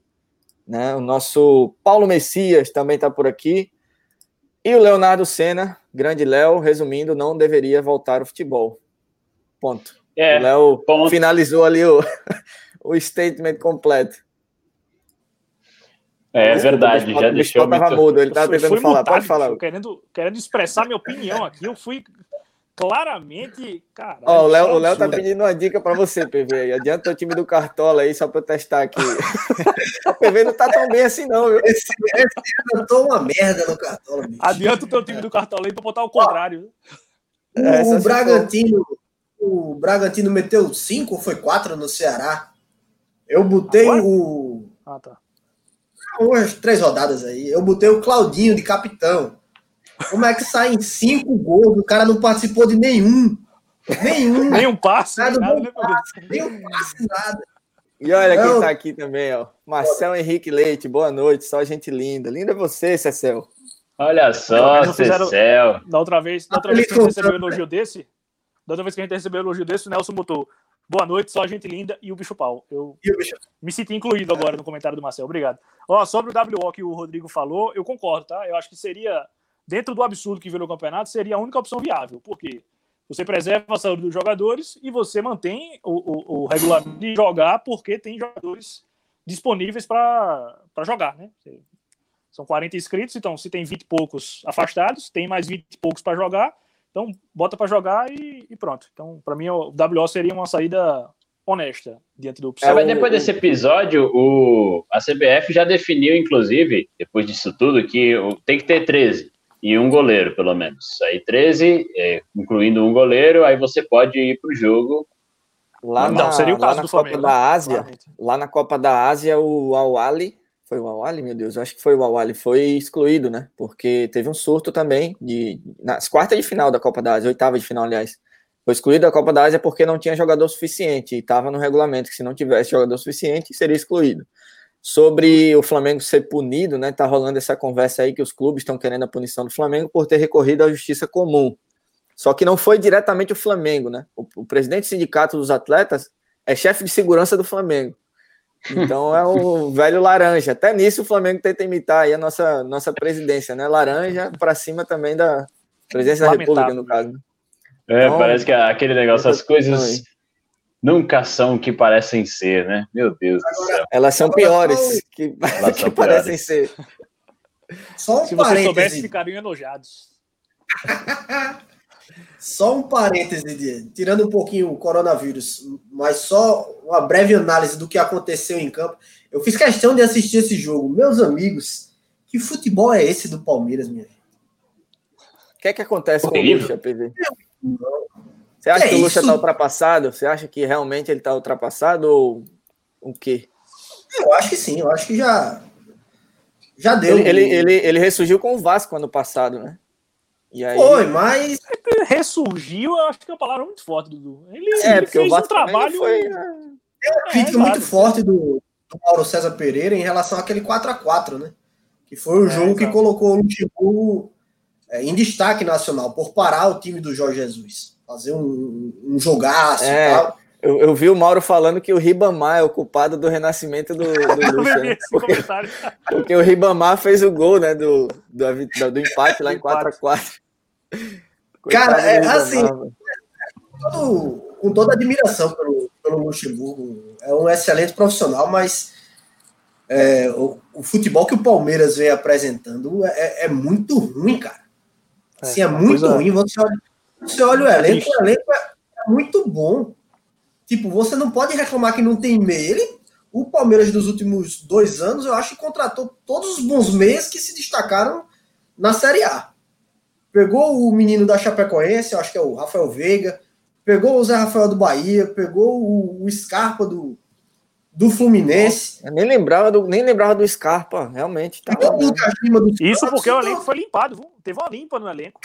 né? O nosso Paulo Messias também está por aqui. E o Leonardo Senna, grande Léo, resumindo, não deveria voltar ao futebol. Ponto. É, o Léo ponto. finalizou ali o, o statement completo. É, verdade, já deixou. Muito... Tava mudo, ele estava tentando falar. Mutado, Pode falar. Querendo, querendo expressar minha opinião aqui, eu fui claramente. Cara, Ó, o Léo, o Léo tá pedindo uma dica para você, PV. Adianta o time do Cartola aí, só para eu testar aqui. o PV não tá tão bem assim, não, viu? Esse, eu tô uma merda no Cartola. Bicho. Adianta o teu time do Cartola aí para botar o contrário. O, é, o Bragantino, o Bragantino meteu cinco ou foi quatro no Ceará. Eu botei Agora? o. Ah, tá. Umas três rodadas aí. Eu botei o Claudinho de capitão. Como é que sai em cinco gols? O cara não participou de nenhum. Nenhum. Nenhum passe. Nada, nada, né, passe, nenhum passe, nada. E olha Não. quem tá aqui também, ó. Marcel Henrique Leite, boa noite, só gente linda. Linda é você, Cecel. Olha só, Cecel. Da outra vez, da outra vez que contando, recebeu um elogio desse, da outra vez que a gente recebeu elogio desse, o Nelson botou boa noite, só gente linda e o bicho pau. Eu bicho- me senti incluído agora no comentário do Marcel. Obrigado. Ó, sobre o WO que o Rodrigo falou, eu concordo, tá? Eu acho que seria, dentro do absurdo que virou o campeonato, seria a única opção viável. Por quê? Você preserva a saúde dos jogadores e você mantém o, o, o regulamento de jogar porque tem jogadores disponíveis para jogar, né? São 40 inscritos, então se tem 20 e poucos afastados, tem mais 20 e poucos para jogar, então bota para jogar e, e pronto. Então, para mim, o WO seria uma saída honesta diante do É, mas o- depois o- desse episódio, o, a CBF já definiu, inclusive, depois disso tudo, que o- tem que ter 13 e um goleiro, pelo menos. Aí 13, é, incluindo um goleiro, aí você pode ir pro jogo. Lá Não, na, seria o lá caso na do Copa Flamengo, da Ásia, lá na Copa da Ásia, o Awali, foi o Awali, meu Deus, eu acho que foi o Awali, foi excluído, né? Porque teve um surto também de nas quartas de final da Copa da Ásia, oitava de final, aliás. Foi excluído da Copa da Ásia porque não tinha jogador suficiente e estava no regulamento que se não tivesse jogador suficiente seria excluído. Sobre o Flamengo ser punido, né? Tá rolando essa conversa aí que os clubes estão querendo a punição do Flamengo por ter recorrido à justiça comum. Só que não foi diretamente o Flamengo, né? O, o presidente do sindicato dos atletas é chefe de segurança do Flamengo. Então é o velho laranja. Até nisso o Flamengo tenta imitar aí a nossa, nossa presidência, né? Laranja para cima também da presidência da Lamentável. República, no caso. É, Então, parece que aquele negócio, as coisas nunca são o que parecem ser, né? Meu Deus do céu. Elas são Agora, piores que, Elas que são parecem piores. ser. Só um Se você soubesse, parêntese. ficariam enojados. Só um parêntese, de, tirando um pouquinho o coronavírus, mas só uma breve análise do que aconteceu em campo. Eu fiz questão de assistir esse jogo. Meus amigos, que futebol é esse do Palmeiras, minha gente? O que é que acontece com o Horrível. Lucha, PV? Você acha Que que, o Lucha isso? está ultrapassado? Você acha que realmente ele está ultrapassado ou o quê? Eu acho que sim, eu acho que já, já deu. Ele, ele, ele, ele ressurgiu com o Vasco ano passado, né? E aí, Foi, mas. Ressurgiu, eu acho que é uma palavra muito forte, Dudu. Ele, é, ele fez um trabalho. Foi... Tem uma crítica é, muito forte do, do, Mauro César Pereira em relação àquele 4x4, né? Que foi o é, jogo exatamente. que colocou o Luxemburgo é, em destaque nacional, por parar o time do Jorge Jesus. Fazer um, um jogaço é. e tal. Eu, eu, vi o Mauro falando que o Ribamar é o culpado do renascimento do, do Lucha. Né? Porque, porque, o Ribamar fez o gol né, do, do, do empate lá em 4x4. Cara, é assim, com, todo, com toda admiração pelo, pelo Luxemburgo, é um excelente profissional, mas é, o, o, futebol que o Palmeiras vem apresentando é, é, é muito ruim, cara. Assim, é, muito ruim. Você olha, você olha o elenco, o elenco é, é, muito bom. Tipo, você não pode reclamar que não tem meia. Ele, o Palmeiras dos últimos dois anos, eu acho que contratou todos os bons meias que se destacaram na Série A. Pegou o menino da Chapecoense, eu acho que é o Rafael Veiga, pegou o Zé Rafael do Bahia, pegou o, o Scarpa do, do Fluminense, Eu nem lembrava do, nem lembrava do Scarpa, realmente. Tá Isso porque o elenco foi limpado, viu? Teve uma limpa no elenco.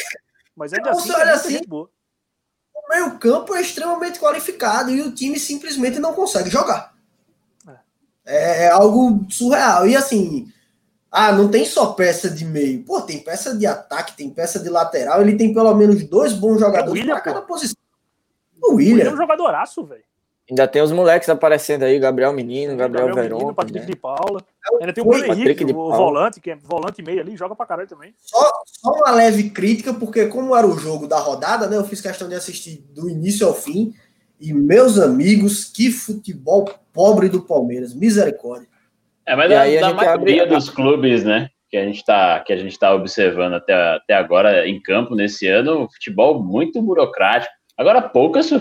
Mas ainda Então, assim, olha muita assim, boa. O meio campo é extremamente qualificado e o time simplesmente não consegue jogar. É, é algo surreal. E assim, ah, não tem só peça de meio. Pô, tem peça de ataque, tem peça de lateral. Ele tem pelo menos dois bons jogadores William, para cada pô. posição. O Ele é William. um jogadoraço, velho. Ainda tem os moleques aparecendo aí, Gabriel Menino, Gabriel, Menino, Veron. Patrick né? de Paula. Ainda tem o Bruno Henrique, Patrick de o Paula. volante, que é volante meio ali, joga pra caralho também. Só, só uma leve crítica, porque como era o jogo da rodada, né? Eu fiz questão de assistir do início ao fim. E meus amigos, que futebol pobre do Palmeiras. Misericórdia. É, mas E da, aí a da gente maioria abre- dos clubes, né? Que a gente está que a gente tá observando até, até agora em campo nesse ano, o futebol muito burocrático. Agora, poucas eh,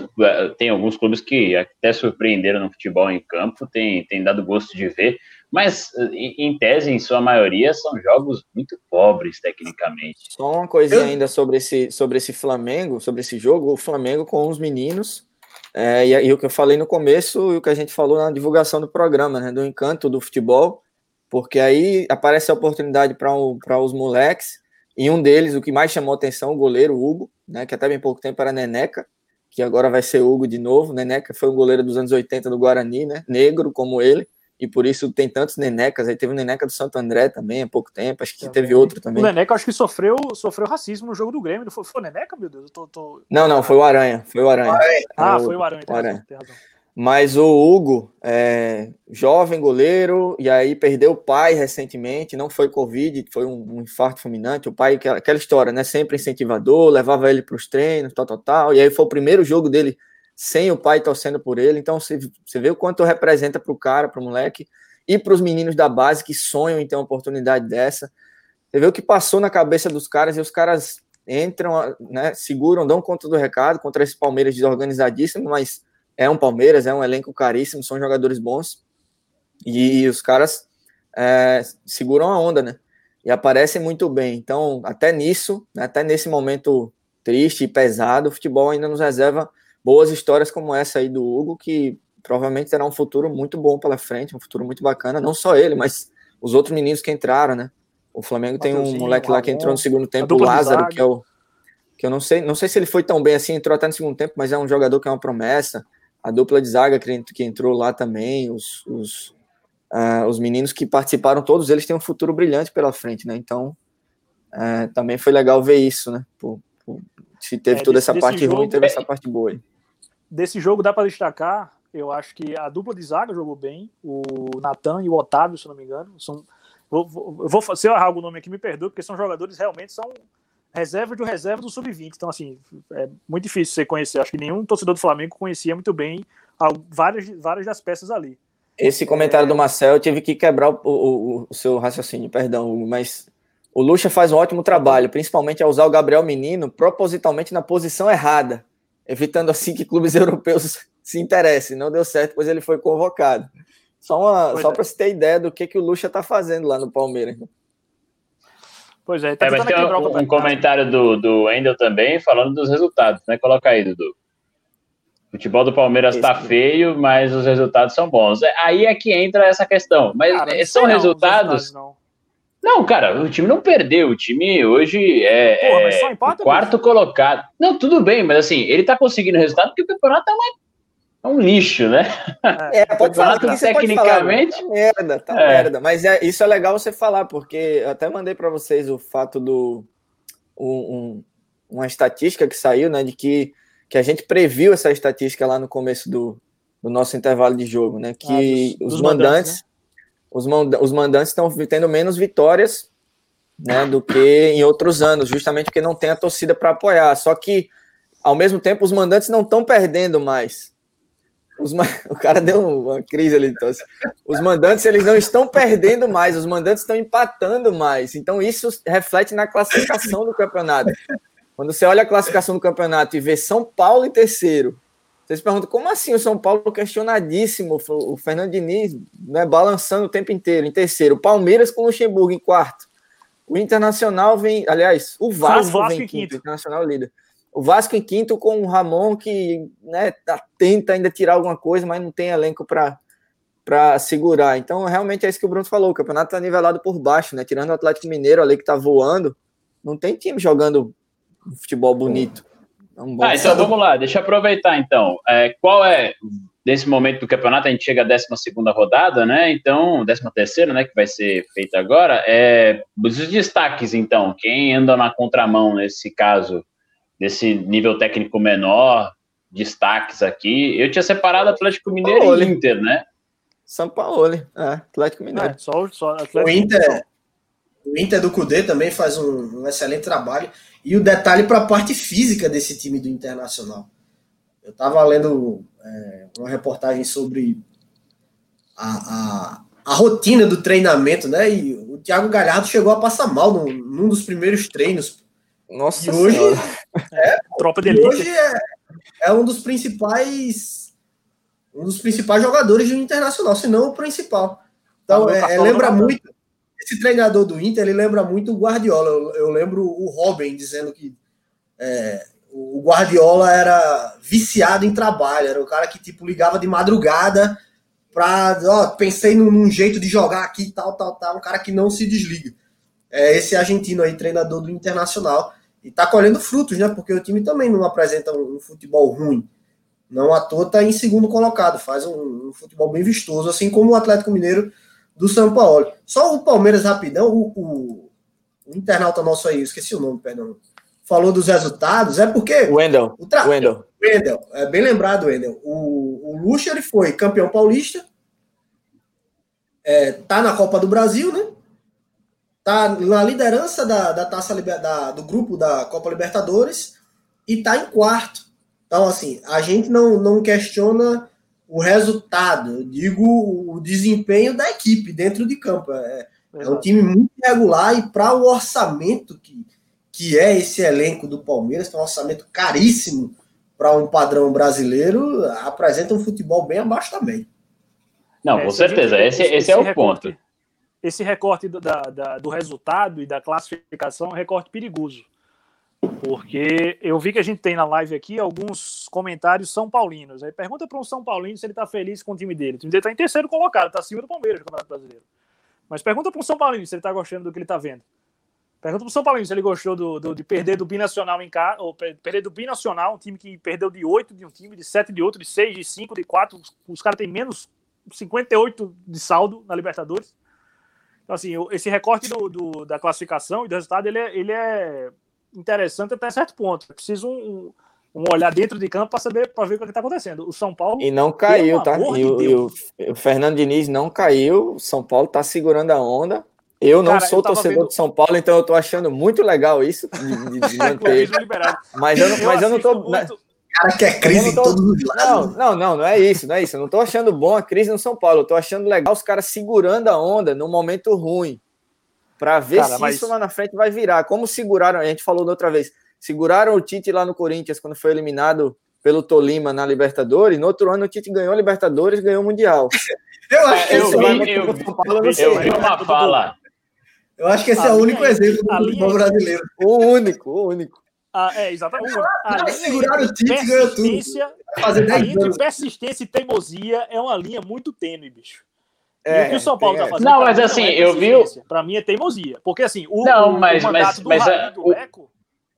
tem alguns clubes que até surpreenderam no futebol em campo, tem, tem dado gosto de ver, mas em, em tese, em sua maioria, são jogos muito pobres tecnicamente. Só uma coisinha Eu- ainda sobre esse, sobre esse Flamengo, sobre esse jogo. O Flamengo com os meninos É, e, e, o que eu falei no começo e o que a gente falou na divulgação do programa, né, do encanto do futebol, porque aí aparece a oportunidade para os moleques, e um deles, o que mais chamou atenção, o goleiro Hugo, né, que até bem pouco tempo era Neneca, que agora vai ser Hugo de novo. Neneca foi um goleiro dos anos 80 do Guarani, né, negro como ele, e por isso tem tantos nenecas. Aí teve o Neneca do Santo André também há pouco tempo, acho que também. teve outro também. O Neneca acho que sofreu, sofreu racismo no jogo do Grêmio. Foi, foi o Neneca, meu Deus? Eu tô, tô... Não, não, foi o Aranha. Foi o Aranha. Ah, o, foi o Aranha. Tem Aranha. Razão, tem razão. Mas o Hugo, é, jovem goleiro, e aí perdeu o pai recentemente, não foi Covid, foi um, um infarto fulminante. O pai, aquela, aquela história, né? Sempre incentivador, levava ele para os treinos, tal, tal, tal. E aí foi o primeiro jogo dele sem o pai torcendo por ele. Então você, vê o quanto representa para o cara, para o moleque e para os meninos da base que sonham em ter uma oportunidade dessa. Você vê o que passou na cabeça dos caras e os caras entram, né, seguram, dão conta do recado contra esse Palmeiras desorganizadíssimo, mas é um Palmeiras, é um elenco caríssimo, são jogadores bons e os caras é, seguram a onda, né? E aparecem muito bem. Então, até nisso, né, até nesse momento triste e pesado, o futebol ainda nos reserva boas histórias como essa aí do Hugo, que provavelmente terá um futuro muito bom pela frente, um futuro muito bacana, não só ele, mas os outros meninos que entraram, né? O Flamengo tem um moleque lá que entrou no segundo tempo, o Lázaro, que é o que eu não sei, não sei se ele foi tão bem assim, entrou até no segundo tempo, mas é um jogador que é uma promessa. A dupla de zaga que entrou lá também, os, os, uh, os meninos que participaram, todos eles têm um futuro brilhante pela frente, né? Então, uh, também foi legal ver isso, né? Por, por, se teve é, toda essa parte jogo, ruim, teve é, essa parte boa aí. Desse jogo dá para destacar eu acho que a dupla de zaga jogou bem, o Natan e o Otávio, se não me engano. São, vou, vou, vou, se eu errar algum nome aqui, me perdoe, porque são jogadores realmente são reserva de reserva do sub-20. Então, assim, é muito difícil você conhecer. Acho que nenhum torcedor do Flamengo conhecia muito bem várias, várias das peças ali. Esse comentário do Marcel, eu tive que quebrar o, o, o seu raciocínio, perdão, mas o Lucha faz um ótimo trabalho, principalmente ao usar o Gabriel Menino propositalmente na posição errada, evitando assim que clubes europeus se interesse. Não deu certo, pois ele foi convocado. Só, uma, só é. para você ter ideia do que, que o Lucha está fazendo lá no Palmeiras. Pois é, tá é mas tem um, um comentário do, do Endel também falando dos resultados, né? Coloca aí, Dudu. O futebol do Palmeiras está feio, mas os resultados são bons. É, aí é que entra essa questão. Mas cara, são resultados. resultados não. Não. cara, o time não perdeu. O time hoje é, Porra, é empata, quarto bicho. colocado. Não, tudo bem, mas assim, ele tá conseguindo resultado porque o campeonato tá uma é um lixo, né? É, pode falar que tecnicamente. Pode falar, tá merda, tá é. merda. Mas é, isso é legal você falar, porque eu até mandei para vocês o fato do. Um, um, uma estatística que saiu, né? De que, que a gente previu essa estatística lá no começo do, do nosso intervalo de jogo, né? Que ah, dos, os dos mandantes, mandantes né? Os, os mandantes estão tendo menos vitórias né, do que em outros anos, justamente porque não tem a torcida para apoiar. Só que, ao mesmo tempo, os mandantes não estão perdendo mais. Os, o cara deu uma crise ali. Então, assim, os mandantes eles não estão perdendo mais, os mandantes estão empatando mais. Então isso reflete na classificação do campeonato. Quando você olha a classificação do campeonato e vê São Paulo em terceiro, você se pergunta como assim o São Paulo questionadíssimo, o Fernando Diniz né, balançando o tempo inteiro em terceiro, o Palmeiras com o Luxemburgo em quarto, o Internacional vem, aliás, o Vasco, Vasco vem quinto, quinto, Internacional líder. O Vasco em quinto com o Ramon, que né, tá, tenta ainda tirar alguma coisa, mas não tem elenco para segurar. Então, realmente é isso que o Bruno falou: o campeonato está nivelado por baixo, né? Tirando o Atlético Mineiro ali que está voando, não tem time jogando futebol bonito. É um ah, então vamos lá, deixa eu aproveitar então. É, qual é, nesse momento do campeonato, a gente chega à 12 rodada, né? Então, 13 terceira, né? Que vai ser feita agora. É, os destaques, então, quem anda na contramão nesse caso? desse nível técnico menor, destaques aqui. Eu tinha separado Atlético Mineiro Paulo. e Inter, né? São Paulo, é, Atlético Mineiro. É, só, só Atlético o Inter, o Inter do Cudê também faz um, um excelente trabalho. E o detalhe para a parte física desse time do Internacional. Eu estava lendo é, uma reportagem sobre a, a, a, rotina do treinamento, né? E o Thiago Galhardo chegou a passar mal num, num dos primeiros treinos nossa e hoje, é, Tropa de elite. Hoje é, é um dos principais um dos principais jogadores do Internacional, se não o principal. Então, é, é, lembra muito esse treinador do Inter, ele lembra muito o Guardiola. Eu, eu lembro o Robin dizendo que é, o Guardiola era viciado em trabalho, era o cara que tipo ligava de madrugada para, ó, pensei num, num, jeito de jogar aqui, tal, tal, tal, um cara que não se desliga. É esse argentino aí, treinador do Internacional, e tá colhendo frutos, né? Porque o time também não apresenta um, um futebol ruim. Não à toa tá em segundo colocado, faz um, um, futebol bem vistoso, assim como o Atlético Mineiro do São Paulo. Só o Palmeiras rapidão, o, o, o internauta nosso aí, esqueci o nome, perdão falou dos resultados, é porque. Wendel. O tra... Wendel. Wendel. É bem lembrado, Wendel. O, o Lucha ele foi campeão paulista. É, tá na Copa do Brasil, né? Tá na liderança da, da taça da, do grupo da Copa Libertadores e tá em quarto. Então, assim, a gente não, não questiona o resultado, eu digo o desempenho da equipe dentro de campo. É, é um time muito regular e para o orçamento que, que é esse elenco do Palmeiras, tem um orçamento caríssimo para um padrão brasileiro, apresenta um futebol bem abaixo também. Não, é, com certeza, esse, esse, esse, é o recorte, ponto. Esse recorte do, da, da, do resultado e da classificação é um recorte perigoso. Porque eu vi que a gente tem na live aqui alguns comentários são paulinos. Aí pergunta para um São Paulino se ele está feliz com o time dele. O time dele está em terceiro colocado, está acima do Palmeiras no Campeonato Brasileiro. Mas pergunta para um São Paulino se ele está gostando do que ele está vendo. Pergunta pro São Paulo se ele gostou do, do, de perder do Binacional em casa, ou perder do Binacional, um time que perdeu de 8 de um time, de 7 de outro, de 6, de 5, de 4. Os caras têm menos 58 de saldo na Libertadores. Então, assim, esse recorte do, do, da classificação e do resultado, ele é, ele é interessante até certo ponto. Preciso um, um olhar dentro de campo para saber, para ver o que é está acontecendo. O São Paulo. E não caiu, tá? E, de e o, o Fernando Diniz não caiu. O São Paulo está segurando a onda eu não Cara, sou eu torcedor vendo... de São Paulo, então eu tô achando muito legal isso de, de manter. mas eu não, mas eu não tô. Muito... Cara, que é crise tô... em todos os lados. Não, não, não, não é isso, não é isso. Eu não tô achando bom a crise no São Paulo. Eu tô achando legal os caras segurando a onda num momento ruim. Para ver Cara, se mas... isso lá na frente vai virar. Como seguraram, a gente falou da outra vez, seguraram o Tite lá no Corinthians quando foi eliminado pelo Tolima na Libertadores. No outro ano o Tite ganhou a Libertadores, ganhou o Mundial. eu acho que eu, vi, eu, vi, eu vi uma fala. Eu acho que esse a é o único exemplo do futebol brasileiro. O único, o único. Ah, é, exatamente. A linha segurar o Tite ganhou tudo. Fazer a linha de persistência e teimosia é uma linha muito tênue, bicho. É, e o que o São Paulo está fazendo? Não, mas assim, é eu vi. Para mim é teimosia. Porque assim, o, não, o, mas, o mandato mas, do, mas, do Leco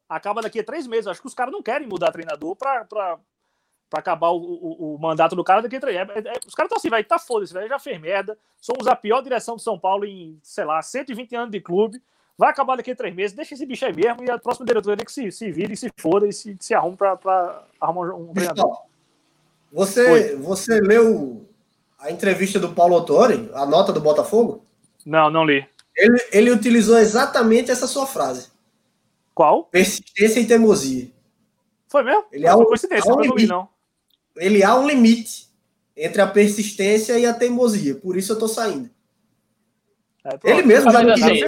acaba daqui a três meses. Acho que os caras não querem mudar treinador para para acabar o, o, o, mandato do cara daqui a três. É, é, os caras estão assim, vai, tá foda-se, velho, já fez merda. Somos a pior direção de São Paulo em, sei lá, 120 anos de clube. Vai acabar daqui a três meses, deixa esse bicho aí mesmo e a próxima diretoria que se, se vire, se foda e se, se arrume para arrumar um treinador. Você, você leu a entrevista do Paulo Autori, a nota do Botafogo? Não, não li. Ele, ele utilizou exatamente essa sua frase. Qual? Persistência e teimosia. Foi mesmo? Ele é uma coincidência, não li, não ele há um limite entre a persistência e a teimosia. Por isso eu tô saindo. É, ele mesmo já assim,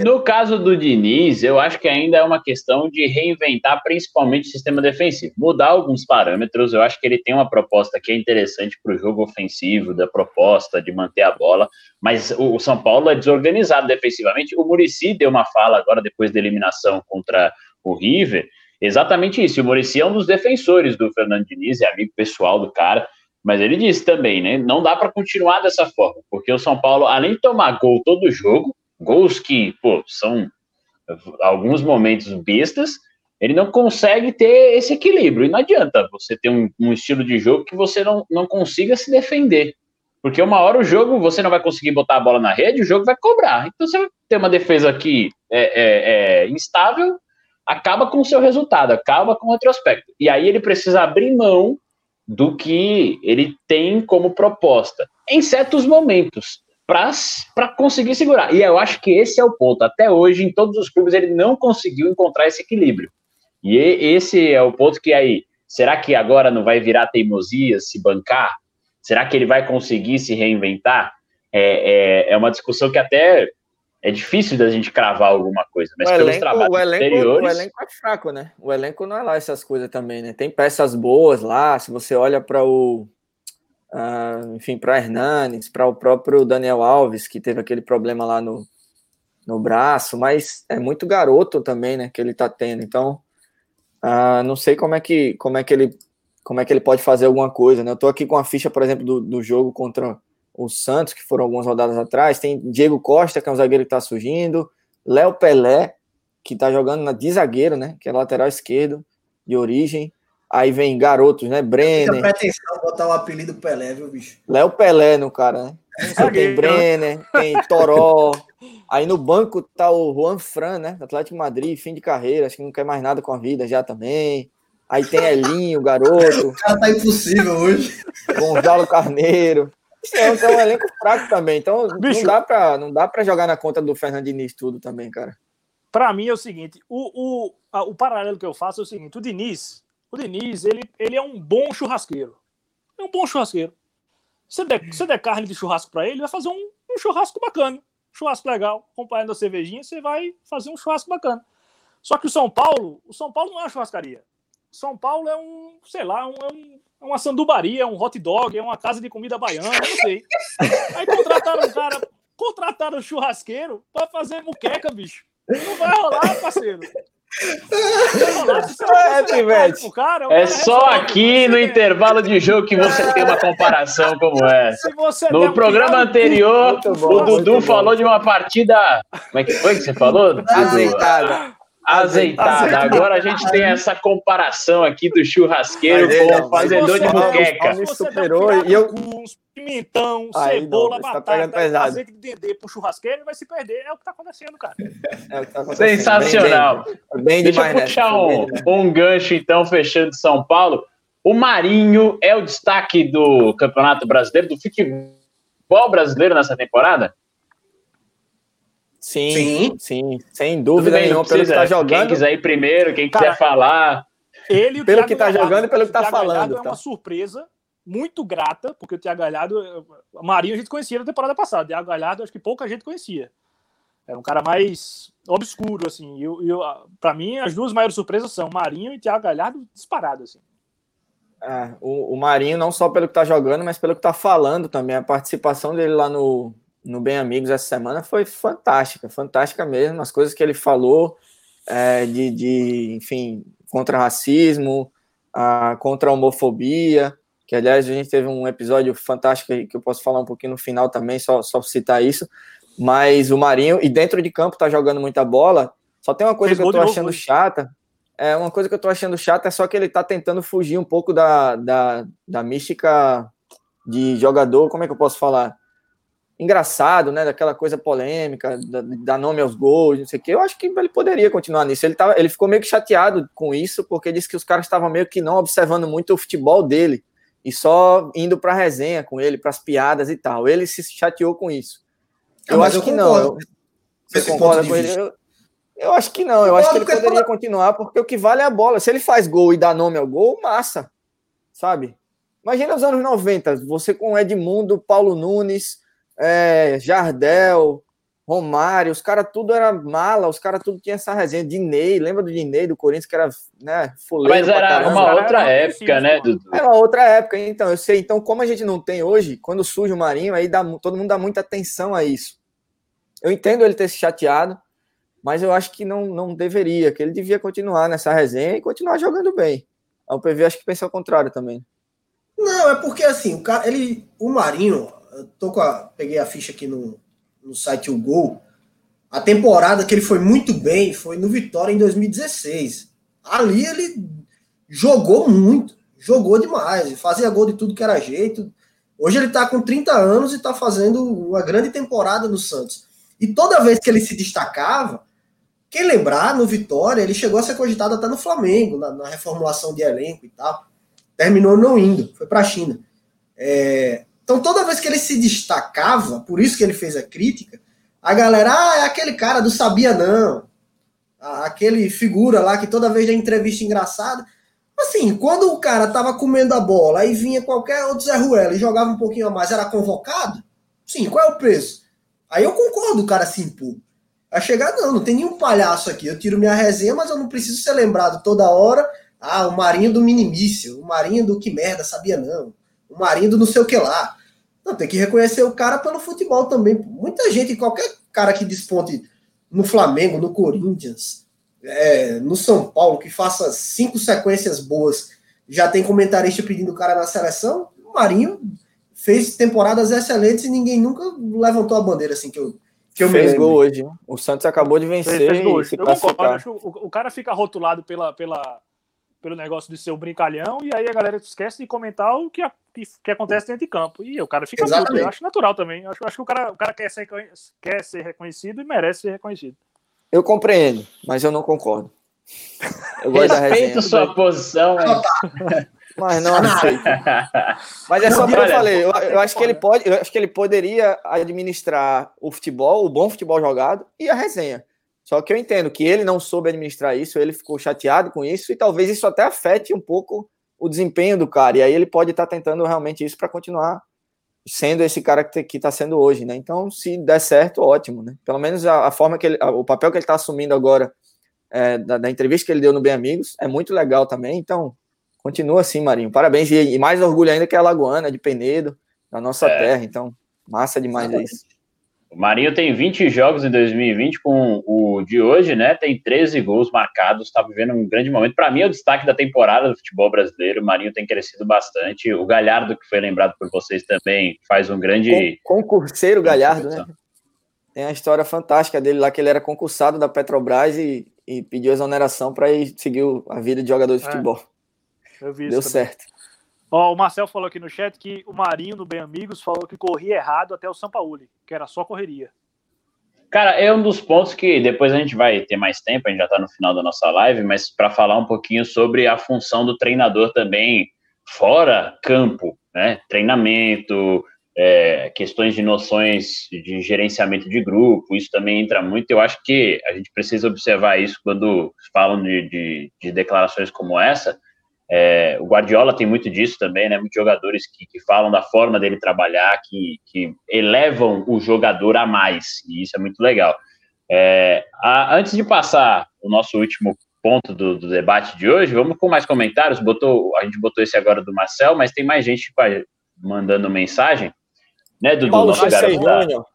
No caso do Diniz, eu acho que ainda é uma questão de reinventar principalmente o sistema defensivo. Mudar alguns parâmetros. Eu acho que ele tem uma proposta que é interessante para o jogo ofensivo, da proposta de manter a bola. Mas o São Paulo é desorganizado defensivamente. O Murici deu uma fala agora, depois da eliminação contra o River, Exatamente isso. O Murici é um dos defensores do Fernando Diniz, é amigo pessoal do cara, mas ele disse também, né? Não dá para continuar dessa forma, porque o São Paulo, além de tomar gol todo jogo, gols que, pô, são alguns momentos bestas, ele não consegue ter esse equilíbrio. E não adianta você ter um, um, estilo de jogo que você não, não consiga se defender. Porque uma hora o jogo você não vai conseguir botar a bola na rede, o jogo vai cobrar. Então você vai ter uma defesa aqui é, é, é instável acaba com o seu resultado, acaba com o retrospecto. E aí ele precisa abrir mão do que ele tem como proposta em certos momentos para conseguir segurar. E eu acho que esse é o ponto. Até hoje, em todos os clubes, ele não conseguiu encontrar esse equilíbrio. E esse é o ponto que aí, será que agora não vai virar teimosia se bancar? Será que ele vai conseguir se reinventar? É, é, é uma discussão que até é difícil da gente cravar alguma coisa, mas o pelos elenco, trabalhos o elenco, anteriores... O elenco é fraco, né? O elenco não é lá essas coisas também, né? Tem peças boas lá, se você olha para o... Uh, enfim, para Hernanes, para o próprio Daniel Alves, que teve aquele problema lá no, no braço, mas é muito garoto também, né, que ele tá tendo, então Ah, não sei como é que como é que ele como é que ele pode fazer alguma coisa, né? Eu tô aqui com a ficha, por exemplo, do, do jogo contra o Santos, que foram algumas rodadas atrás. Tem Diego Costa, que é um zagueiro que tá surgindo, Léo Pelé, que tá jogando na de zagueiro, né? Que é lateral esquerdo de origem. Aí vem garotos, né? Brenner. atenção botar o apelido Pelé, viu, bicho? Léo Pelé no cara, né? Aí tem Brenner, tem Toró. Aí no banco tá o Juan Fran, né? Atlético Madrid, fim de carreira, acho que não quer mais nada com a vida já também. Aí tem Elinho, garoto. O cara tá impossível hoje. Gonzalo Carneiro. É, é um elenco fraco também. Então Bicho, não, dá pra, não dá pra jogar na conta do Fernando Diniz tudo também, cara. Pra mim é o seguinte: o, o, a, o paralelo que eu faço é o seguinte: o Diniz, o Diniz, ele, ele é um bom churrasqueiro. É um bom churrasqueiro. Você der, você der carne de churrasco para ele, vai fazer um, um churrasco bacana. churrasco legal. Acompanhando a cervejinha, você vai fazer um churrasco bacana. Só que o São Paulo, o São Paulo não é uma churrascaria. São Paulo é um, sei lá, um, é, um, é uma sandubaria, é um hot dog, é uma casa de comida baiana, não sei. Aí contrataram um cara, contrataram um churrasqueiro para fazer muqueca, bicho. Não vai rolar, parceiro. É, cara, é só aqui no intervalo de jogo que você tem uma comparação como essa. No programa anterior, bom, o Dudu falou de uma partida. Como é que foi que você falou? Azeitada azeitada. Agora a gente tem essa comparação aqui do churrasqueiro com o fazedor de muqueca. Me superou e eu pimentão, Aí, cebola, não, tá batata, azeite de dendê pro churrasqueiro vai se perder. É o que tá acontecendo, cara. É tá acontecendo. Sensacional. Bem, bem, bem Deixa demais, eu puxar né? um, um gancho então fechando de São Paulo. O Marinho é o destaque do Campeonato Brasileiro, do futebol brasileiro nessa temporada? Sim, sim, sim, sem dúvida nenhuma. Pelo que tá jogando. Quem quiser ir primeiro, quem quiser Cara, falar. Ele, pelo que tá jogando e pelo que tá falando. É tá. uma surpresa muito grata, porque o Thiago Galhardo, Marinho a gente conhecia na temporada passada. O Thiago Galhardo acho que pouca gente conhecia. Era um cara mais obscuro, assim. E eu, eu, pra mim, as duas maiores surpresas são Marinho e Thiago Galhardo disparado, assim. É, o, o, Marinho, não só pelo que tá jogando, mas pelo que tá falando também. A participação dele lá no, no Bem Amigos essa semana foi fantástica, fantástica mesmo. As coisas que ele falou é, de, de, enfim, contra racismo, a, contra a homofobia, que aliás a gente teve um episódio fantástico que eu posso falar um pouquinho no final também, só, só citar isso. Mas o Marinho, e dentro de campo, tá jogando muita bola. Só tem uma coisa Fez que eu tô achando chata. É, uma coisa que eu tô achando chata é só que ele tá tentando fugir um pouco da, da, da mística de jogador, como é que eu posso falar? Engraçado, né? Daquela coisa polêmica, dar nome aos gols, não sei o quê. Eu acho que ele poderia continuar nisso. Ele, tava, ele ficou meio que chateado com isso, porque disse que os caras estavam meio que não observando muito o futebol dele e só indo para resenha com ele, para as piadas e tal. Ele se chateou com isso. Eu acho eu que não. Eu, você concorda com ele? Eu, eu, acho que não. Eu, acho que ele poderia continuar, porque o que vale é a bola. Se ele faz gol e dá nome ao gol, massa. Sabe? Imagina os anos 90, você com Edmundo, Paulo Nunes, é, Jardel, Romário, os caras tudo era mala, os caras tudo tinha essa resenha. Dinei, lembra do Dinei do Corinthians, que era, né, fuleiro Mas era uma outra era época, né, Dudu? Era uma outra época, então, eu sei. Então, como a gente não tem hoje, quando surge o Marinho, aí dá, todo mundo dá muita atenção a isso. Eu entendo ele ter se chateado, mas eu acho que não, não deveria, que ele devia continuar nessa resenha e continuar jogando bem. A UPV acho que pensa ao contrário também. Não, é porque assim, o cara, ele, o Marinho, tô com a, peguei a ficha aqui no, no site O Gol. A temporada que ele foi muito bem foi no Vitória em 2016. Ali ele jogou muito, jogou demais, fazia gol de tudo que era jeito. Hoje ele tá com 30 anos e tá fazendo uma grande temporada no Santos. E toda vez que ele se destacava, quem lembrar, no Vitória, ele chegou a ser cogitado até no Flamengo, na, na reformulação de elenco e tal. Terminou não indo, foi para a China. É, então, toda vez que ele se destacava, por isso que ele fez a crítica, a galera, ah, é aquele cara do Sabia Não, aquele figura lá que toda vez dá entrevista engraçada. Assim, quando o cara tava comendo a bola e vinha qualquer outro Zé Ruela e jogava um pouquinho a mais, era convocado? Sim, qual é o preço? Aí eu concordo o cara se impor. A chegar, não, não tem nenhum palhaço aqui. Eu tiro minha resenha, mas eu não preciso ser lembrado toda hora. Ah, o Marinho do Minimício, o Marinho do que merda, sabia não. O Marinho do não sei o que lá. Não, tem que reconhecer o cara pelo futebol também. Muita gente, qualquer cara que desponte no Flamengo, no Corinthians, é, no São Paulo que faça cinco sequências boas, já tem comentarista pedindo o cara na seleção. O Marinho fez temporadas excelentes e ninguém nunca levantou a bandeira assim que eu que eu fez gol hoje. O Santos acabou de vencer fez, fez gol. Se eu concordo, o, o, cara fica rotulado pela, pela, pelo negócio de ser o brincalhão e aí a galera esquece de comentar o que, que, que acontece dentro de campo. E o cara fica puto. Eu acho natural também. Eu acho, acho que o cara, o cara quer, ser, quer ser reconhecido e merece ser reconhecido. Eu compreendo, mas eu não concordo. Eu gosto Respeito da sua posição. Mas não aceito. Mas é só que eu falei. Eu, eu, acho que ele pode, eu acho que ele poderia administrar o futebol, o bom futebol jogado e a resenha. Só que eu entendo que ele não soube administrar isso, ele ficou chateado com isso e talvez isso até afete um pouco o desempenho do cara. E aí ele pode estar tentando realmente isso para continuar sendo esse cara que está sendo hoje, né? Então, se der certo, ótimo, né? Pelo menos a, a forma que ele, a, o papel que ele está assumindo agora é, da, da, entrevista que ele deu no Bem Amigos é muito legal também. Então, Continua assim, Marinho. Parabéns. E, mais orgulho ainda que é a Lagoana, de Penedo, da nossa é. terra. Então, massa demais é isso. O Marinho tem 20 jogos em 2020, com o de hoje, né? Tem 13 gols marcados, está vivendo um grande momento. Para mim, é o destaque da temporada do futebol brasileiro. O Marinho tem crescido bastante. O Galhardo, que foi lembrado por vocês também, faz um grande. concurseiro Galhardo, né? Tem a história fantástica dele lá, que ele era concursado da Petrobras e, e pediu exoneração para ir seguir a vida de jogador de é. futebol. Eu vi Deu certo. Ó, o Marcel falou aqui no chat que o Marinho do Bem Amigos falou que corria errado até o Sampaoli, que era só correria. Cara, é um dos pontos que depois a gente vai ter mais tempo, a gente já está no final da nossa live, mas para falar um pouquinho sobre a função do treinador também fora campo, né? Treinamento, é, questões de noções de gerenciamento de grupo, isso também entra muito. Eu acho que a gente precisa observar isso quando falam de, de, de declarações como essa, é, o Guardiola tem muito disso também, né? Muitos jogadores que, que falam da forma dele trabalhar, que, que elevam o jogador a mais, e isso é muito legal. É, a, antes de passar o nosso último ponto do, do, debate de hoje, vamos com mais comentários. Botou, a gente botou esse agora do Marcel, mas tem mais gente mandando mensagem, né, Dudu? Paulo Chancey Júnior.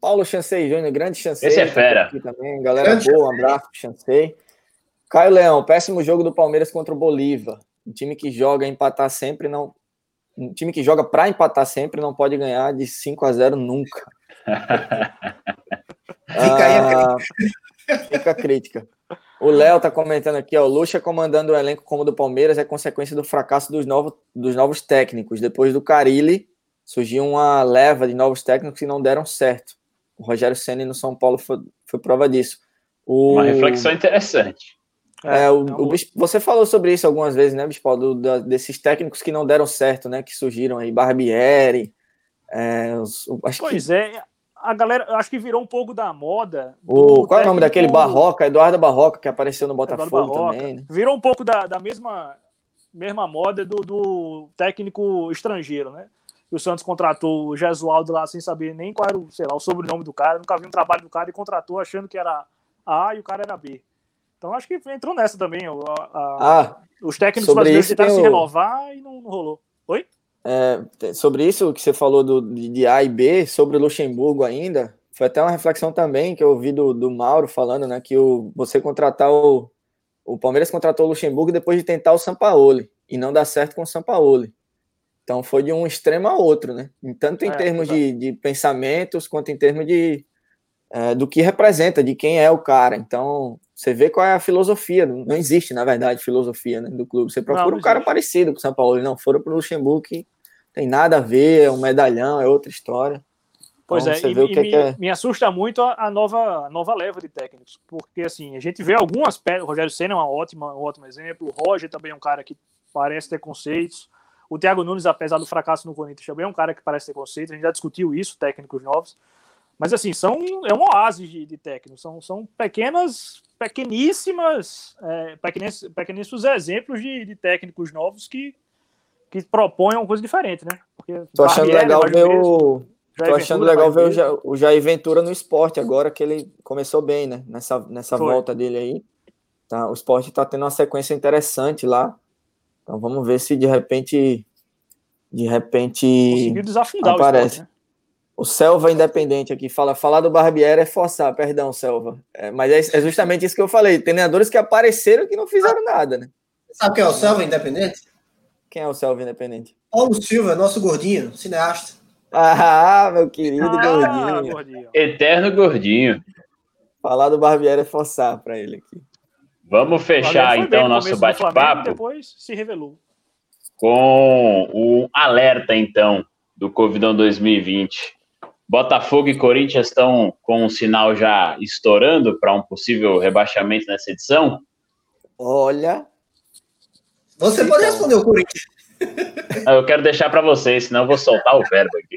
Paulo Chancey Júnior, grande Chancey. Esse é fera. Também. Galera grande boa, um abraço, Chancey. Caio Leão, péssimo jogo do Palmeiras contra o Bolívar. Um time que joga empatar sempre não. Um time que joga para empatar sempre não pode ganhar de 5 a 0 nunca. Fica aí a ah, crítica. Fica a crítica. O Léo tá comentando aqui, ó, o Lucha comandando o elenco como o do Palmeiras é consequência do fracasso dos novos, dos novos técnicos. Depois do Carilli, surgiu uma leva de novos técnicos que não deram certo. O Rogério Senna no São Paulo foi, foi prova disso. O... Uma reflexão interessante. É, é, o, então, o você falou sobre isso algumas vezes, né, Bispo? Do, da, desses técnicos que não deram certo, né? Que surgiram aí, Barbieri. É, os, pois que... é, a galera, acho que virou um pouco da moda. O, qual é o nome daquele Barroca? Eduardo Barroca, que apareceu no Botafogo também. Né? Virou um pouco da, da mesma, mesma moda do, do técnico estrangeiro, né? o Santos contratou o Gesualdo lá sem saber nem qual era o, sei lá, o sobrenome do cara, nunca vi um trabalho do cara e contratou achando que era A e o cara era B. Então acho que entrou nessa também. A, a, ah, os técnicos brasileiros tentaram se renovar e não, rolou. Oi? É, sobre isso que você falou do, de A e B, sobre o Luxemburgo ainda, foi até uma reflexão também que eu ouvi do, do Mauro falando, né? Que o, você contratar o. O Palmeiras contratou o Luxemburgo depois de tentar o Sampaoli e não dá certo com o Sampaoli. Então foi de um extremo a outro, né? Tanto em é, termos de, de, pensamentos quanto em termos de é, do que representa, de quem é o cara. Então você vê qual é a filosofia. Não existe, na verdade, filosofia né, do clube. Você procura não, um cara parecido com o São Paulo. Não, foram para o Luxemburgo que tem nada a ver, é um medalhão, é outra história. Pois então, é, e, e me, é... me, assusta muito a, a, nova, a nova leva de técnicos, porque assim, a gente vê algumas pedras, o Rogério Senna é uma ótima, um ótimo exemplo, o Roger também é um cara que parece ter conceitos, o Thiago Nunes, apesar do fracasso no Corinthians, também é um cara que parece ter conceitos, a gente já discutiu isso, técnicos novos, mas assim, são, é um oásis de, de técnicos, são, são pequenas pequeníssimas, é, pequeníssimos, pequeníssimos exemplos de, de, técnicos novos que, que propõem uma coisa diferente, né? Porque tô achando legal ver o. Tô achando legal ver o, Jair Ventura no esporte agora que ele começou bem, né? Nessa, nessa volta dele aí. Tá, o esporte tá tendo uma sequência interessante lá. Então vamos ver se de repente. De repente. Conseguiu desafundar aparece. o esporte, né? O Selva Independente aqui fala, falar do Barbieri é forçar, perdão, Selva. É, mas é, é, justamente isso que eu falei. Treinadores que apareceram que não fizeram nada, né? Sabe quem é o Selva Independente? Quem é o Selva Independente? Paulo Silva, nosso gordinho, cineasta. Ah, meu querido ah, gordinho. Eterno gordinho. Falar do Barbieri é forçar para ele aqui. Vamos fechar então o nosso bate-papo. Depois se revelou. Com o alerta então do Covidão 2020. Botafogo e Corinthians estão com um sinal já estourando para um possível rebaixamento nessa edição? Olha. Você pode responder o Corinthians. Eu quero deixar para vocês, senão eu vou soltar o verbo aqui.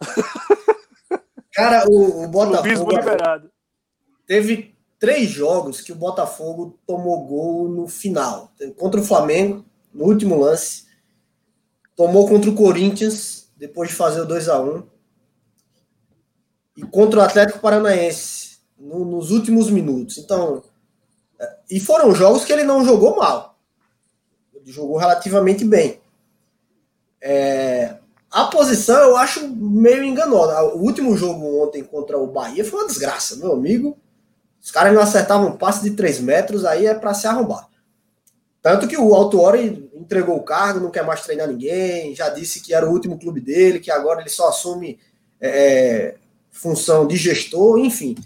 Cara, o, o Botafogo. liberado. Teve três jogos que o Botafogo tomou gol no final. Contra o Flamengo, no último lance. Tomou contra o Corinthians, depois de fazer o 2 a 1 e contra o Atlético Paranaense no, nos últimos minutos. Então, é, e foram jogos que ele não jogou mal. Ele jogou relativamente bem. É, a posição eu acho meio enganosa. O último jogo ontem contra o Bahia foi uma desgraça, meu amigo. Os caras não acertavam um passe de 3 metros, aí é para se arrombar. Tanto que o Autuori entregou o cargo, não quer mais treinar ninguém, já disse que era o último clube dele, que agora ele só assume é, função de gestor, enfim.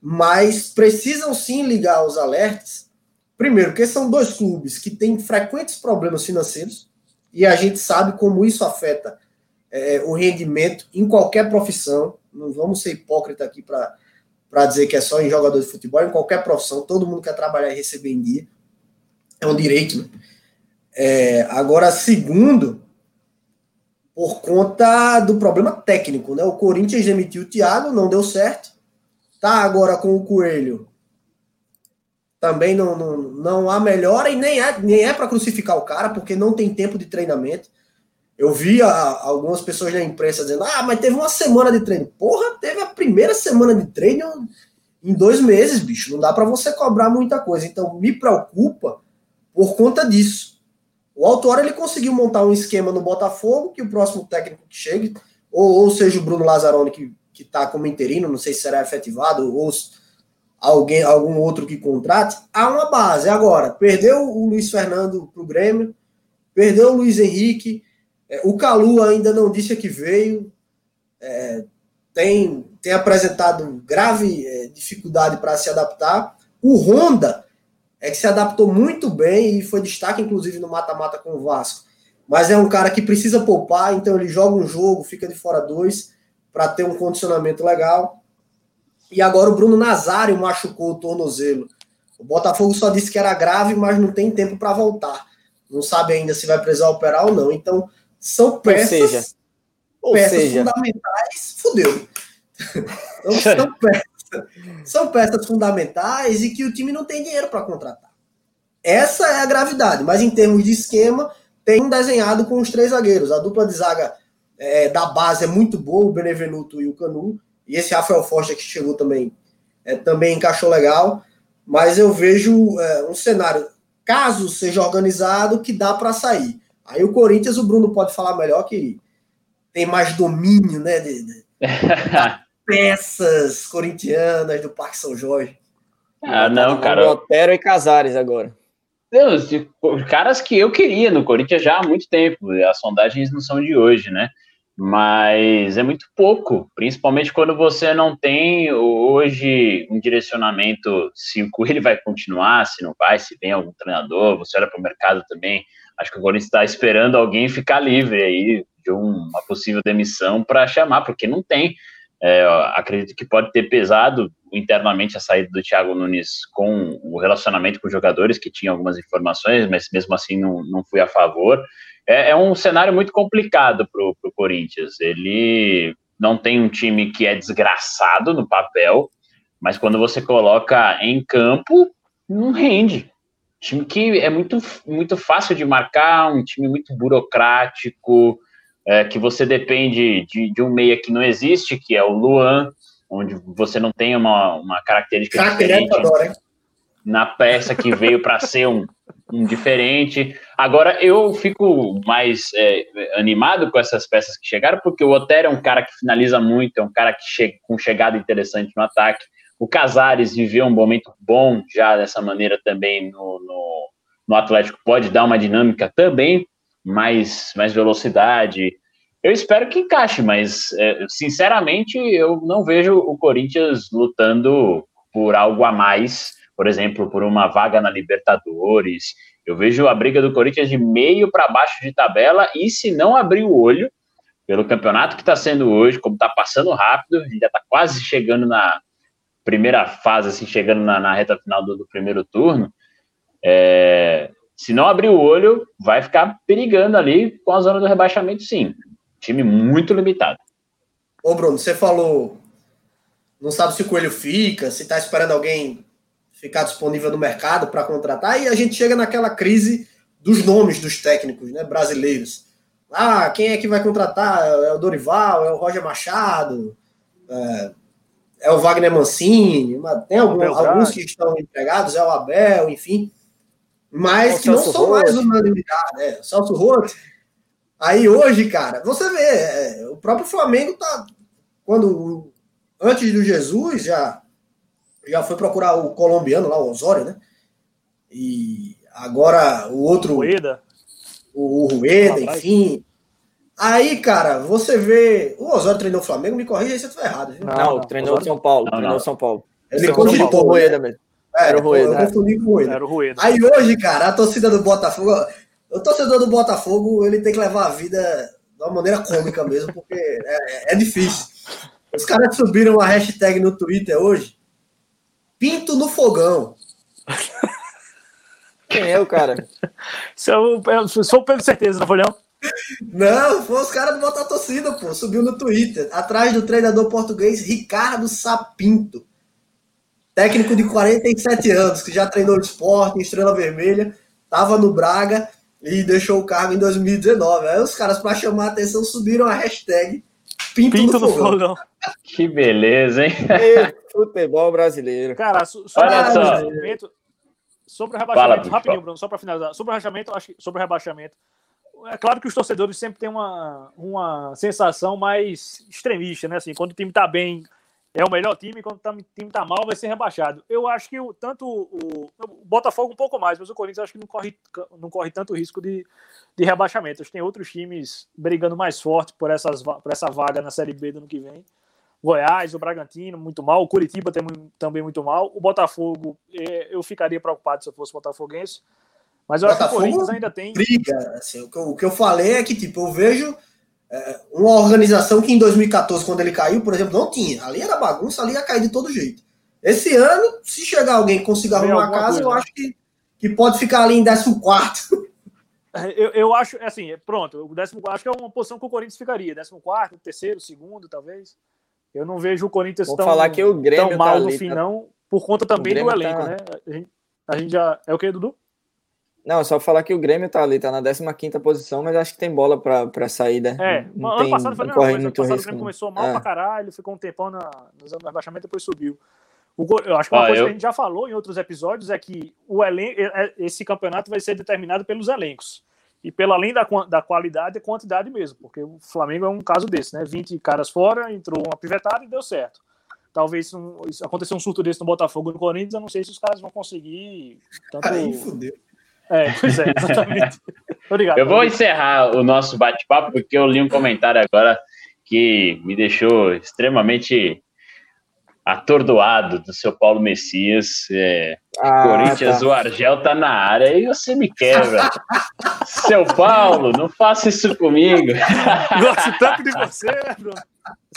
Mas precisam sim ligar os alertas. Primeiro, porque são dois clubes que têm frequentes problemas financeiros e a gente sabe como isso afeta é, o rendimento em qualquer profissão. Não vamos ser hipócrita aqui para dizer que é só em jogador de futebol, em qualquer profissão, todo mundo quer trabalhar e receber em dia. É um direito, né? É, agora, segundo, por conta do problema técnico, né? O Corinthians demitiu o Thiago, não deu certo. Tá agora com o Coelho. Também não, não, não há melhora e nem é, nem é para crucificar o cara, porque não tem tempo de treinamento. Eu vi a, algumas pessoas na imprensa dizendo: ah, mas teve uma semana de treino. Porra, teve a primeira semana de treino em dois meses, bicho. Não dá para você cobrar muita coisa. Então, me preocupa por conta disso. O Autora ele conseguiu montar um esquema no Botafogo que o próximo técnico que chegue, ou, ou seja o Bruno Lazzaroni que que está como interino, não sei se será efetivado ou alguém algum outro que contrate, há uma base. Agora, perdeu o Luiz Fernando para o Grêmio, perdeu o Luiz Henrique, é, o Calu ainda não disse que veio, é, tem, tem apresentado grave é, dificuldade para se adaptar. O Honda é que se adaptou muito bem e foi destaque, inclusive, no mata-mata com o Vasco. Mas é um cara que precisa poupar, então ele joga um jogo, fica de fora dois, para ter um condicionamento legal. E agora o Bruno Nazário machucou o tornozelo. O Botafogo só disse que era grave, mas não tem tempo para voltar. Não sabe ainda se vai precisar operar ou não. Então, são peças, ou seja, ou peças seja... fundamentais. Fudeu. então, são peças são peças fundamentais e que o time não tem dinheiro para contratar. Essa é a gravidade, mas em termos de esquema, tem um desenhado com os três zagueiros. A dupla de zaga é, da base é muito boa, o Benevenuto e o Canu. E esse Rafael Forte que chegou também, é, também encaixou legal. Mas eu vejo é, um cenário, caso seja organizado, que dá para sair. Aí o Corinthians, o Bruno pode falar melhor que tem mais domínio, né? De, de, peças corintianas do Parque São Jorge. Ah, não, cara. Otero e Casares agora. Deus, caras que eu queria no Corinthians já há muito tempo. As sondagens não são de hoje, né? Mas é muito pouco, principalmente quando você não tem hoje um direcionamento se o Coelho vai continuar, se não vai, se vem algum treinador, você olha para o mercado também. Acho que o Corinthians está esperando alguém ficar livre aí de uma possível demissão para chamar, porque não tem. É, acredito que pode ter pesado internamente a saída do Thiago Nunes com o relacionamento com os jogadores, que tinha algumas informações, mas mesmo assim não, não fui a favor. É, é um cenário muito complicado para o Corinthians. Ele não tem um time que é desgraçado no papel, mas quando você coloca em campo, não rende. Time que é muito, muito fácil de marcar, um time muito burocrático, é, que você depende de, de, um meia que não existe, que é o Luan, onde você não tem uma, uma característica diferente. Adora, na peça que veio para ser um, um diferente. Agora eu fico mais é, animado com essas peças que chegaram, porque o Otero é um cara que finaliza muito, é um cara que chega com chegada interessante no ataque. O Casares viveu um momento bom já dessa maneira também no, no, no Atlético, pode dar uma dinâmica também, mais, mais velocidade. Eu espero que encaixe, mas é, sinceramente eu não vejo o Corinthians lutando por algo a mais, por exemplo, por uma vaga na Libertadores. Eu vejo a briga do Corinthians de meio para baixo de tabela e se não abrir o olho pelo campeonato que está sendo hoje, como está passando rápido, já está quase chegando na primeira fase, assim, chegando na, na reta final do, do primeiro turno, é, se não abrir o olho, vai ficar perigando ali com a zona do rebaixamento, sim. Time muito limitado. Ô, Bruno, você falou. Não sabe se o Coelho fica, se está esperando alguém ficar disponível no mercado para contratar, e a gente chega naquela crise dos nomes dos técnicos né, brasileiros. Ah, quem é que vai contratar? É o Dorival, é o Roger Machado, é, é o Wagner Mancini, tem algum, alguns que estão empregados, é o Abel, enfim, mas é que não são mais unanimidade, né? Celso Roth. Aí hoje, cara, você vê, é, o próprio Flamengo tá. Quando. Antes do Jesus, já, já foi procurar o colombiano lá, o Osório, né? E agora o outro. Rueda. O, o Rueda, enfim. Aí, cara, você vê. O Osório treinou o Flamengo, me corrija aí se eu estiver errado. Viu? Não, não, treinou o São Paulo. Não, treinou São Paulo. Ele cogitou o Rueda mesmo. É, era o Rueda. Eu confundi com o Rueda. Era o Rueda. Aí hoje, cara, a torcida do Botafogo o torcedor do Botafogo ele tem que levar a vida de uma maneira cômica mesmo, porque é, é difícil. Os caras subiram uma hashtag no Twitter hoje. Pinto no fogão. Quem é o cara? Sou, sou o Pedro Certeza, Napoleão. Não, foi os caras do Bota Torcida, pô. Subiu no Twitter. Atrás do treinador português Ricardo Sapinto. Técnico de 47 anos, que já treinou no esporte, em Estrela Vermelha. Tava no Braga e deixou o cargo em 2019. Aí os caras, para chamar a atenção, subiram a hashtag Pinto, Pinto do, fogão. fogão. Que beleza, hein? futebol brasileiro. Cara, sobre Olha o rebaixamento, sobre o rebaixamento, Fala, rapidinho, Bruno, só para finalizar. Sobre o rebaixamento, acho que sobre o rebaixamento, é claro que os torcedores sempre têm uma, uma sensação mais extremista, né? Assim, quando o time tá bem, é o melhor time, quando o time tá mal, vai ser rebaixado. Eu acho que o, tanto o, o, Botafogo um pouco mais, mas o Corinthians acho que não corre, não corre tanto risco de, de rebaixamento. Acho que tem outros times brigando mais forte por, essas, por essa vaga na Série B do ano que vem. Goiás, o Bragantino, muito mal. O Curitiba também muito mal. O Botafogo, é, eu ficaria preocupado se eu fosse botafoguense. Mas eu Botafogo acho que o Corinthians ainda tem. Briga. Assim, o, que eu, o que eu falei é que, tipo, eu vejo é, uma organização que em 2014, quando ele caiu, por exemplo, não tinha. Ali era bagunça, ali ia cair de todo jeito. Esse ano, se chegar alguém que consiga arrumar a casa, coisa, eu né? acho que, que pode ficar ali em 14. É, eu, eu acho, assim, pronto, o 14 acho que é uma posição que o Corinthians ficaria. 14, terceiro, segundo, talvez. Eu não vejo o Corinthians Vou tão, falar que o Grêmio tão mal tá no fim, tá... não, por conta também do elenco, tá... né? A gente, a gente já. É o que, Dudu? Não, só falar que o Grêmio tá ali, tá na 15 posição, mas acho que tem bola pra, pra saída. É, não ano tem, passado foi a mesma coisa. Ano passado risco, o Grêmio começou mal é. pra caralho, ficou um tempão na, no zona do rebaixamento e depois subiu. O, eu acho que uma ah, coisa eu... que a gente já falou em outros episódios é que o elenco, é, é, esse campeonato vai ser determinado pelos elencos. E pela além da, da qualidade, é quantidade mesmo, porque o Flamengo é um caso desse, né? 20 caras fora, entrou uma pivetada e deu certo. Talvez um, aconteça um surto desse no Botafogo e no Corinthians, eu não sei se os caras vão conseguir. Tanto, Aí fudeu é, pois é, exatamente. Obrigado. Eu vou encerrar o nosso bate-papo porque eu li um comentário agora que me deixou extremamente atordoado do seu Paulo Messias. É, ah, Corinthians, tá. o Argel tá na área e você me quebra. seu Paulo, não faça isso comigo. Gosto tanto de você, Bruno.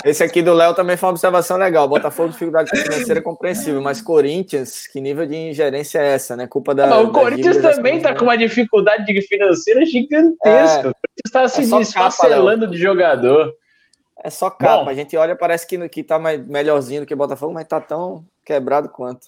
Esse aqui do Léo também foi uma observação legal. Botafogo, dificuldade financeira é compreensível, mas Corinthians, que nível de ingerência é essa, né? Culpa da. Não, o Corinthians também está com uma dificuldade financeira gigantesca. É, o Corinthians está se é desfacelando de jogador. É só capa. Bom, a gente olha, parece que, que tá mais, melhorzinho do que Botafogo, mas tá tão quebrado quanto.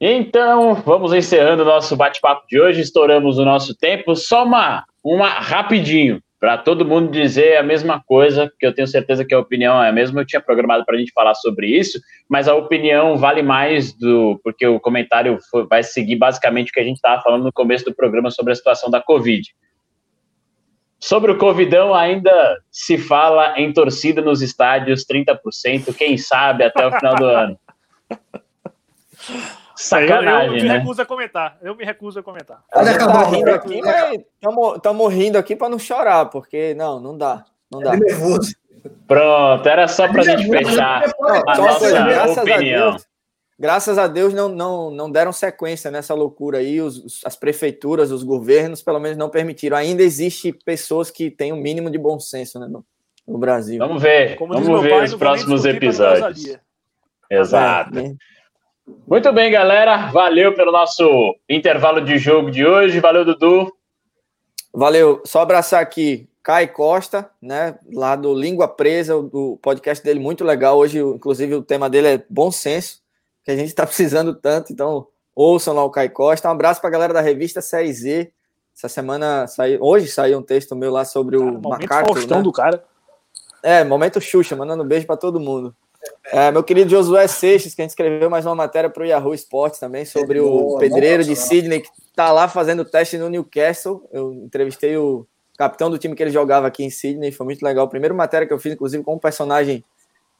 Então, vamos encerrando o nosso bate-papo de hoje. Estouramos o nosso tempo. Só uma, uma rapidinho. para todo mundo dizer a mesma coisa, porque eu tenho certeza que a opinião é a mesma. Eu tinha programado para a gente falar sobre isso, mas a opinião vale mais do. Porque o comentário foi, vai seguir basicamente o que a gente estava falando no começo do programa sobre a situação da Covid. Sobre o Covidão, ainda se fala em torcida nos estádios 30%, quem sabe até o final do ano. Sacanagem, eu, eu me né? recuso a comentar. Eu me recuso a comentar. A gente tá rindo aqui, mas estamos rindo aqui para não chorar, porque não, não dá. Não dá. Pronto, era só para a gente fechar a nossa graças opinião. A Deus, graças a Deus não, não, não deram sequência nessa loucura aí. Os, as prefeituras, os governos, pelo menos não permitiram. Ainda existe pessoas que têm o um mínimo de bom senso né, no, no Brasil. Vamos ver, Como vamos ver pai, os próximos episódios. Exato. É, muito bem, galera. Valeu pelo nosso intervalo de jogo de hoje. Valeu, Dudu. Valeu. Só abraçar aqui Kai Costa, né? Lá do Língua Presa, o podcast dele muito legal. Hoje, inclusive, o tema dele é bom senso, que a gente está precisando tanto. Então, ouçam lá o Kai Costa. Um abraço para a galera da revista Série Z. Essa semana saiu, hoje saiu um texto meu lá sobre cara, o MacArthur. Né? do cara. É, momento Xuxa, mandando um beijo para todo mundo. É, meu querido Josué Seixas, que a gente escreveu mais uma matéria para o Yahoo Sports também sobre o pedreiro de Sydney, que está lá fazendo teste no Newcastle. Eu entrevistei o capitão do time que ele jogava aqui em Sydney, foi muito legal. Primeira matéria que eu fiz, inclusive, com um personagem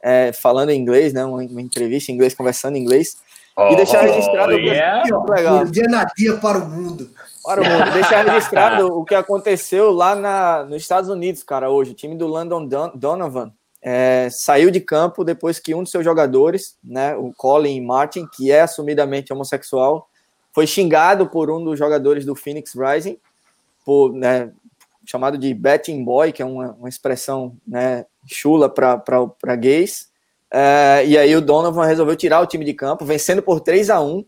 é, falando em inglês, né? Uma, uma, entrevista em inglês, conversando em inglês. Oh, e deixar registrado. Oh, yeah. legal. Dia na dia para o mundo. Para o mundo. Deixar registrado o que aconteceu lá na, nos Estados Unidos, cara, hoje. O time do London Donovan é, saiu de campo depois que um dos seus jogadores, né, o Colin Martin, que é assumidamente homossexual, foi xingado por um dos jogadores do Phoenix Rising, por, né, chamado de betting boy, que é uma, uma expressão né, chula para gays. É, e aí o Donovan resolveu tirar o time de campo, vencendo por 3 a 1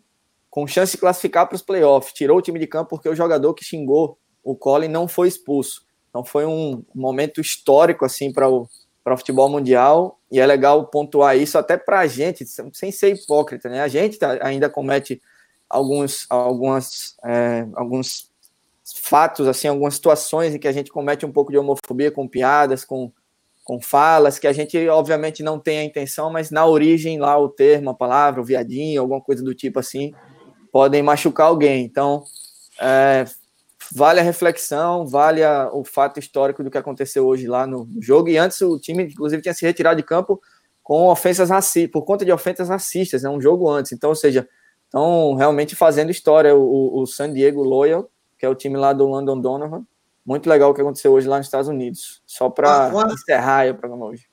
com chance de classificar para os playoffs. Tirou o time de campo porque o jogador que xingou o Colin não foi expulso. Então foi um momento histórico assim para o para o futebol mundial, e é legal pontuar isso até para a gente, sem ser hipócrita, né? A gente tá, ainda comete alguns, algumas, é, alguns fatos, assim, algumas situações em que a gente comete um pouco de homofobia com piadas, com, com falas, que a gente, obviamente, não tem a intenção, mas na origem lá o termo, a palavra, o viadinho, alguma coisa do tipo assim, podem machucar alguém. Então, é, vale a reflexão, vale a, o fato histórico do que aconteceu hoje lá no jogo. E antes o time, inclusive, tinha se retirado de campo com ofensas racistas, por conta de ofensas racistas, é né, um jogo antes. Então, ou seja, estão realmente fazendo história. O, o San Diego Loyal, que é o time lá do London Donovan, muito legal o que aconteceu hoje lá nos Estados Unidos. Só para ah, encerrar o programa hoje.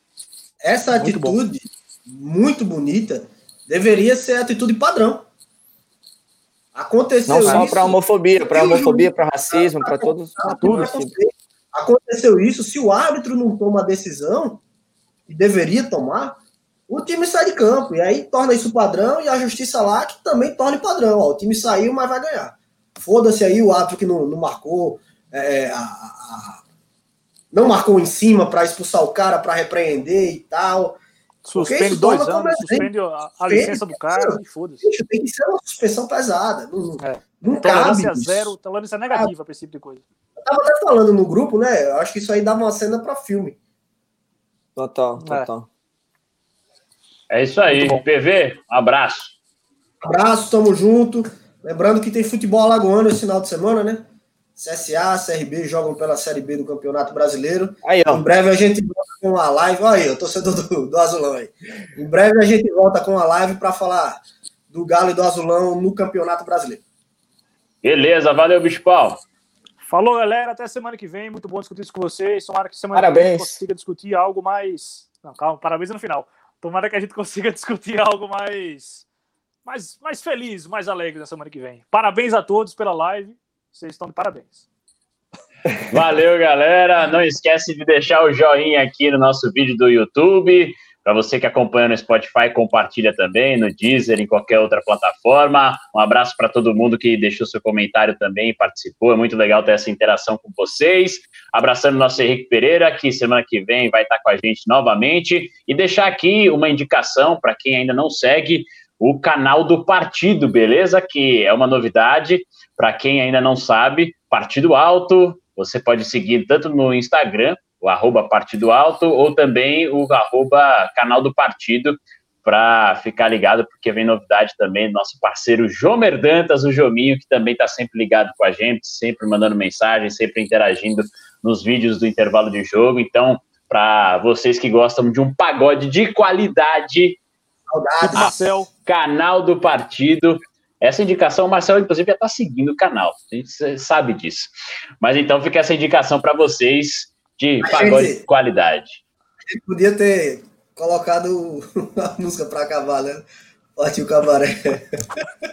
Essa muito atitude, bom. muito bonita, deveria ser a atitude padrão. Aconteceu Não só para homofobia, para homofobia, para racismo, para todos, pra tudo. Assim. Aconteceu isso, se o árbitro não toma a decisão, e deveria tomar, o time sai de campo. E aí torna isso padrão e a justiça lá que também torna padrão. Ó, o time saiu, mas vai ganhar. Foda-se aí o árbitro que não, não marcou, é, a, a, não marcou em cima para expulsar o cara, para repreender e tal. Suspende dois anos, suspende a, a licença do cara e foda-se. Tem que ser uma suspensão pesada. Não, é. não tolerância cabe. zero, tolerância negativa ah, para esse tipo de coisa. Eu tava até falando no grupo, né? Eu acho que isso aí dava uma cena para filme. Total, é. total. É, é isso aí. PV, abraço. Abraço, tamo junto. Lembrando que tem futebol alagoano esse final de semana, né? CSA, CRB jogam pela Série B do Campeonato Brasileiro. Aí, ó. Em breve a gente volta com a live. Olha aí, eu torcedor do, do Azulão aí. Em breve a gente volta com a live para falar do Galo e do Azulão no Campeonato Brasileiro. Beleza, valeu, Bispal. Falou, galera. Até semana que vem. Muito bom discutir isso com vocês. Tomara que semana parabéns. que vem a gente consiga discutir algo mais. Não, calma, parabéns no final. Tomara que a gente consiga discutir algo mais. Mais, mais feliz, mais alegre na semana que vem. Parabéns a todos pela live. Vocês estão de parabéns. Valeu, galera. Não esquece de deixar o joinha aqui no nosso vídeo do YouTube. Para você que acompanha no Spotify, compartilha também, no Deezer, em qualquer outra plataforma. Um abraço para todo mundo que deixou seu comentário também, participou. É muito legal ter essa interação com vocês. Abraçando o nosso Henrique Pereira, que semana que vem vai estar com a gente novamente. E deixar aqui uma indicação para quem ainda não segue o canal do partido, beleza? Que é uma novidade. Para quem ainda não sabe, Partido Alto, você pode seguir tanto no Instagram, o arroba Partido Alto, ou também o arroba canal do partido, para ficar ligado, porque vem novidade também do nosso parceiro Jomer Dantas, o Jominho, que também está sempre ligado com a gente, sempre mandando mensagem, sempre interagindo nos vídeos do intervalo de jogo. Então, para vocês que gostam de um pagode de qualidade, Saudades, Marcel. Canal do partido. Essa indicação, o Marcelo, inclusive, já está seguindo o canal. A gente sabe disso. Mas então fica essa indicação para vocês de A pagode gente- de qualidade. A podia ter colocado a música para acabar, né? Partiu o cabaré.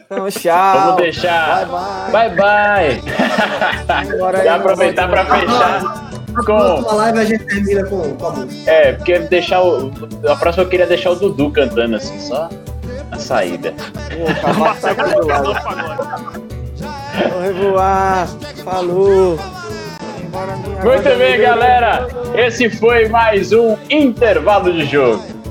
Então, tchau. Vamos deixar. Bye, bye. Bye, bye. Bora Já aproveitar para fechar Na com. próxima live a gente termina com, com a música. É, porque deixar o. A próxima eu queria deixar o Dudu cantando assim, só na saída. Tá Marcelo. Vou revoar. Falou. Muito bem, galera. Esse foi mais um intervalo de jogo.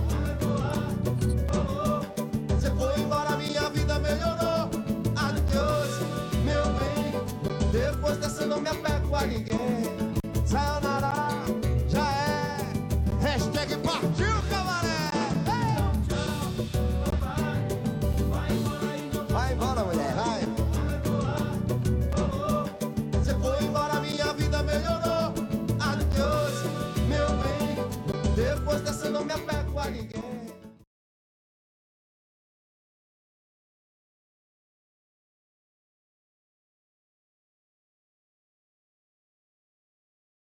Dessa eu não me apego a ninguém.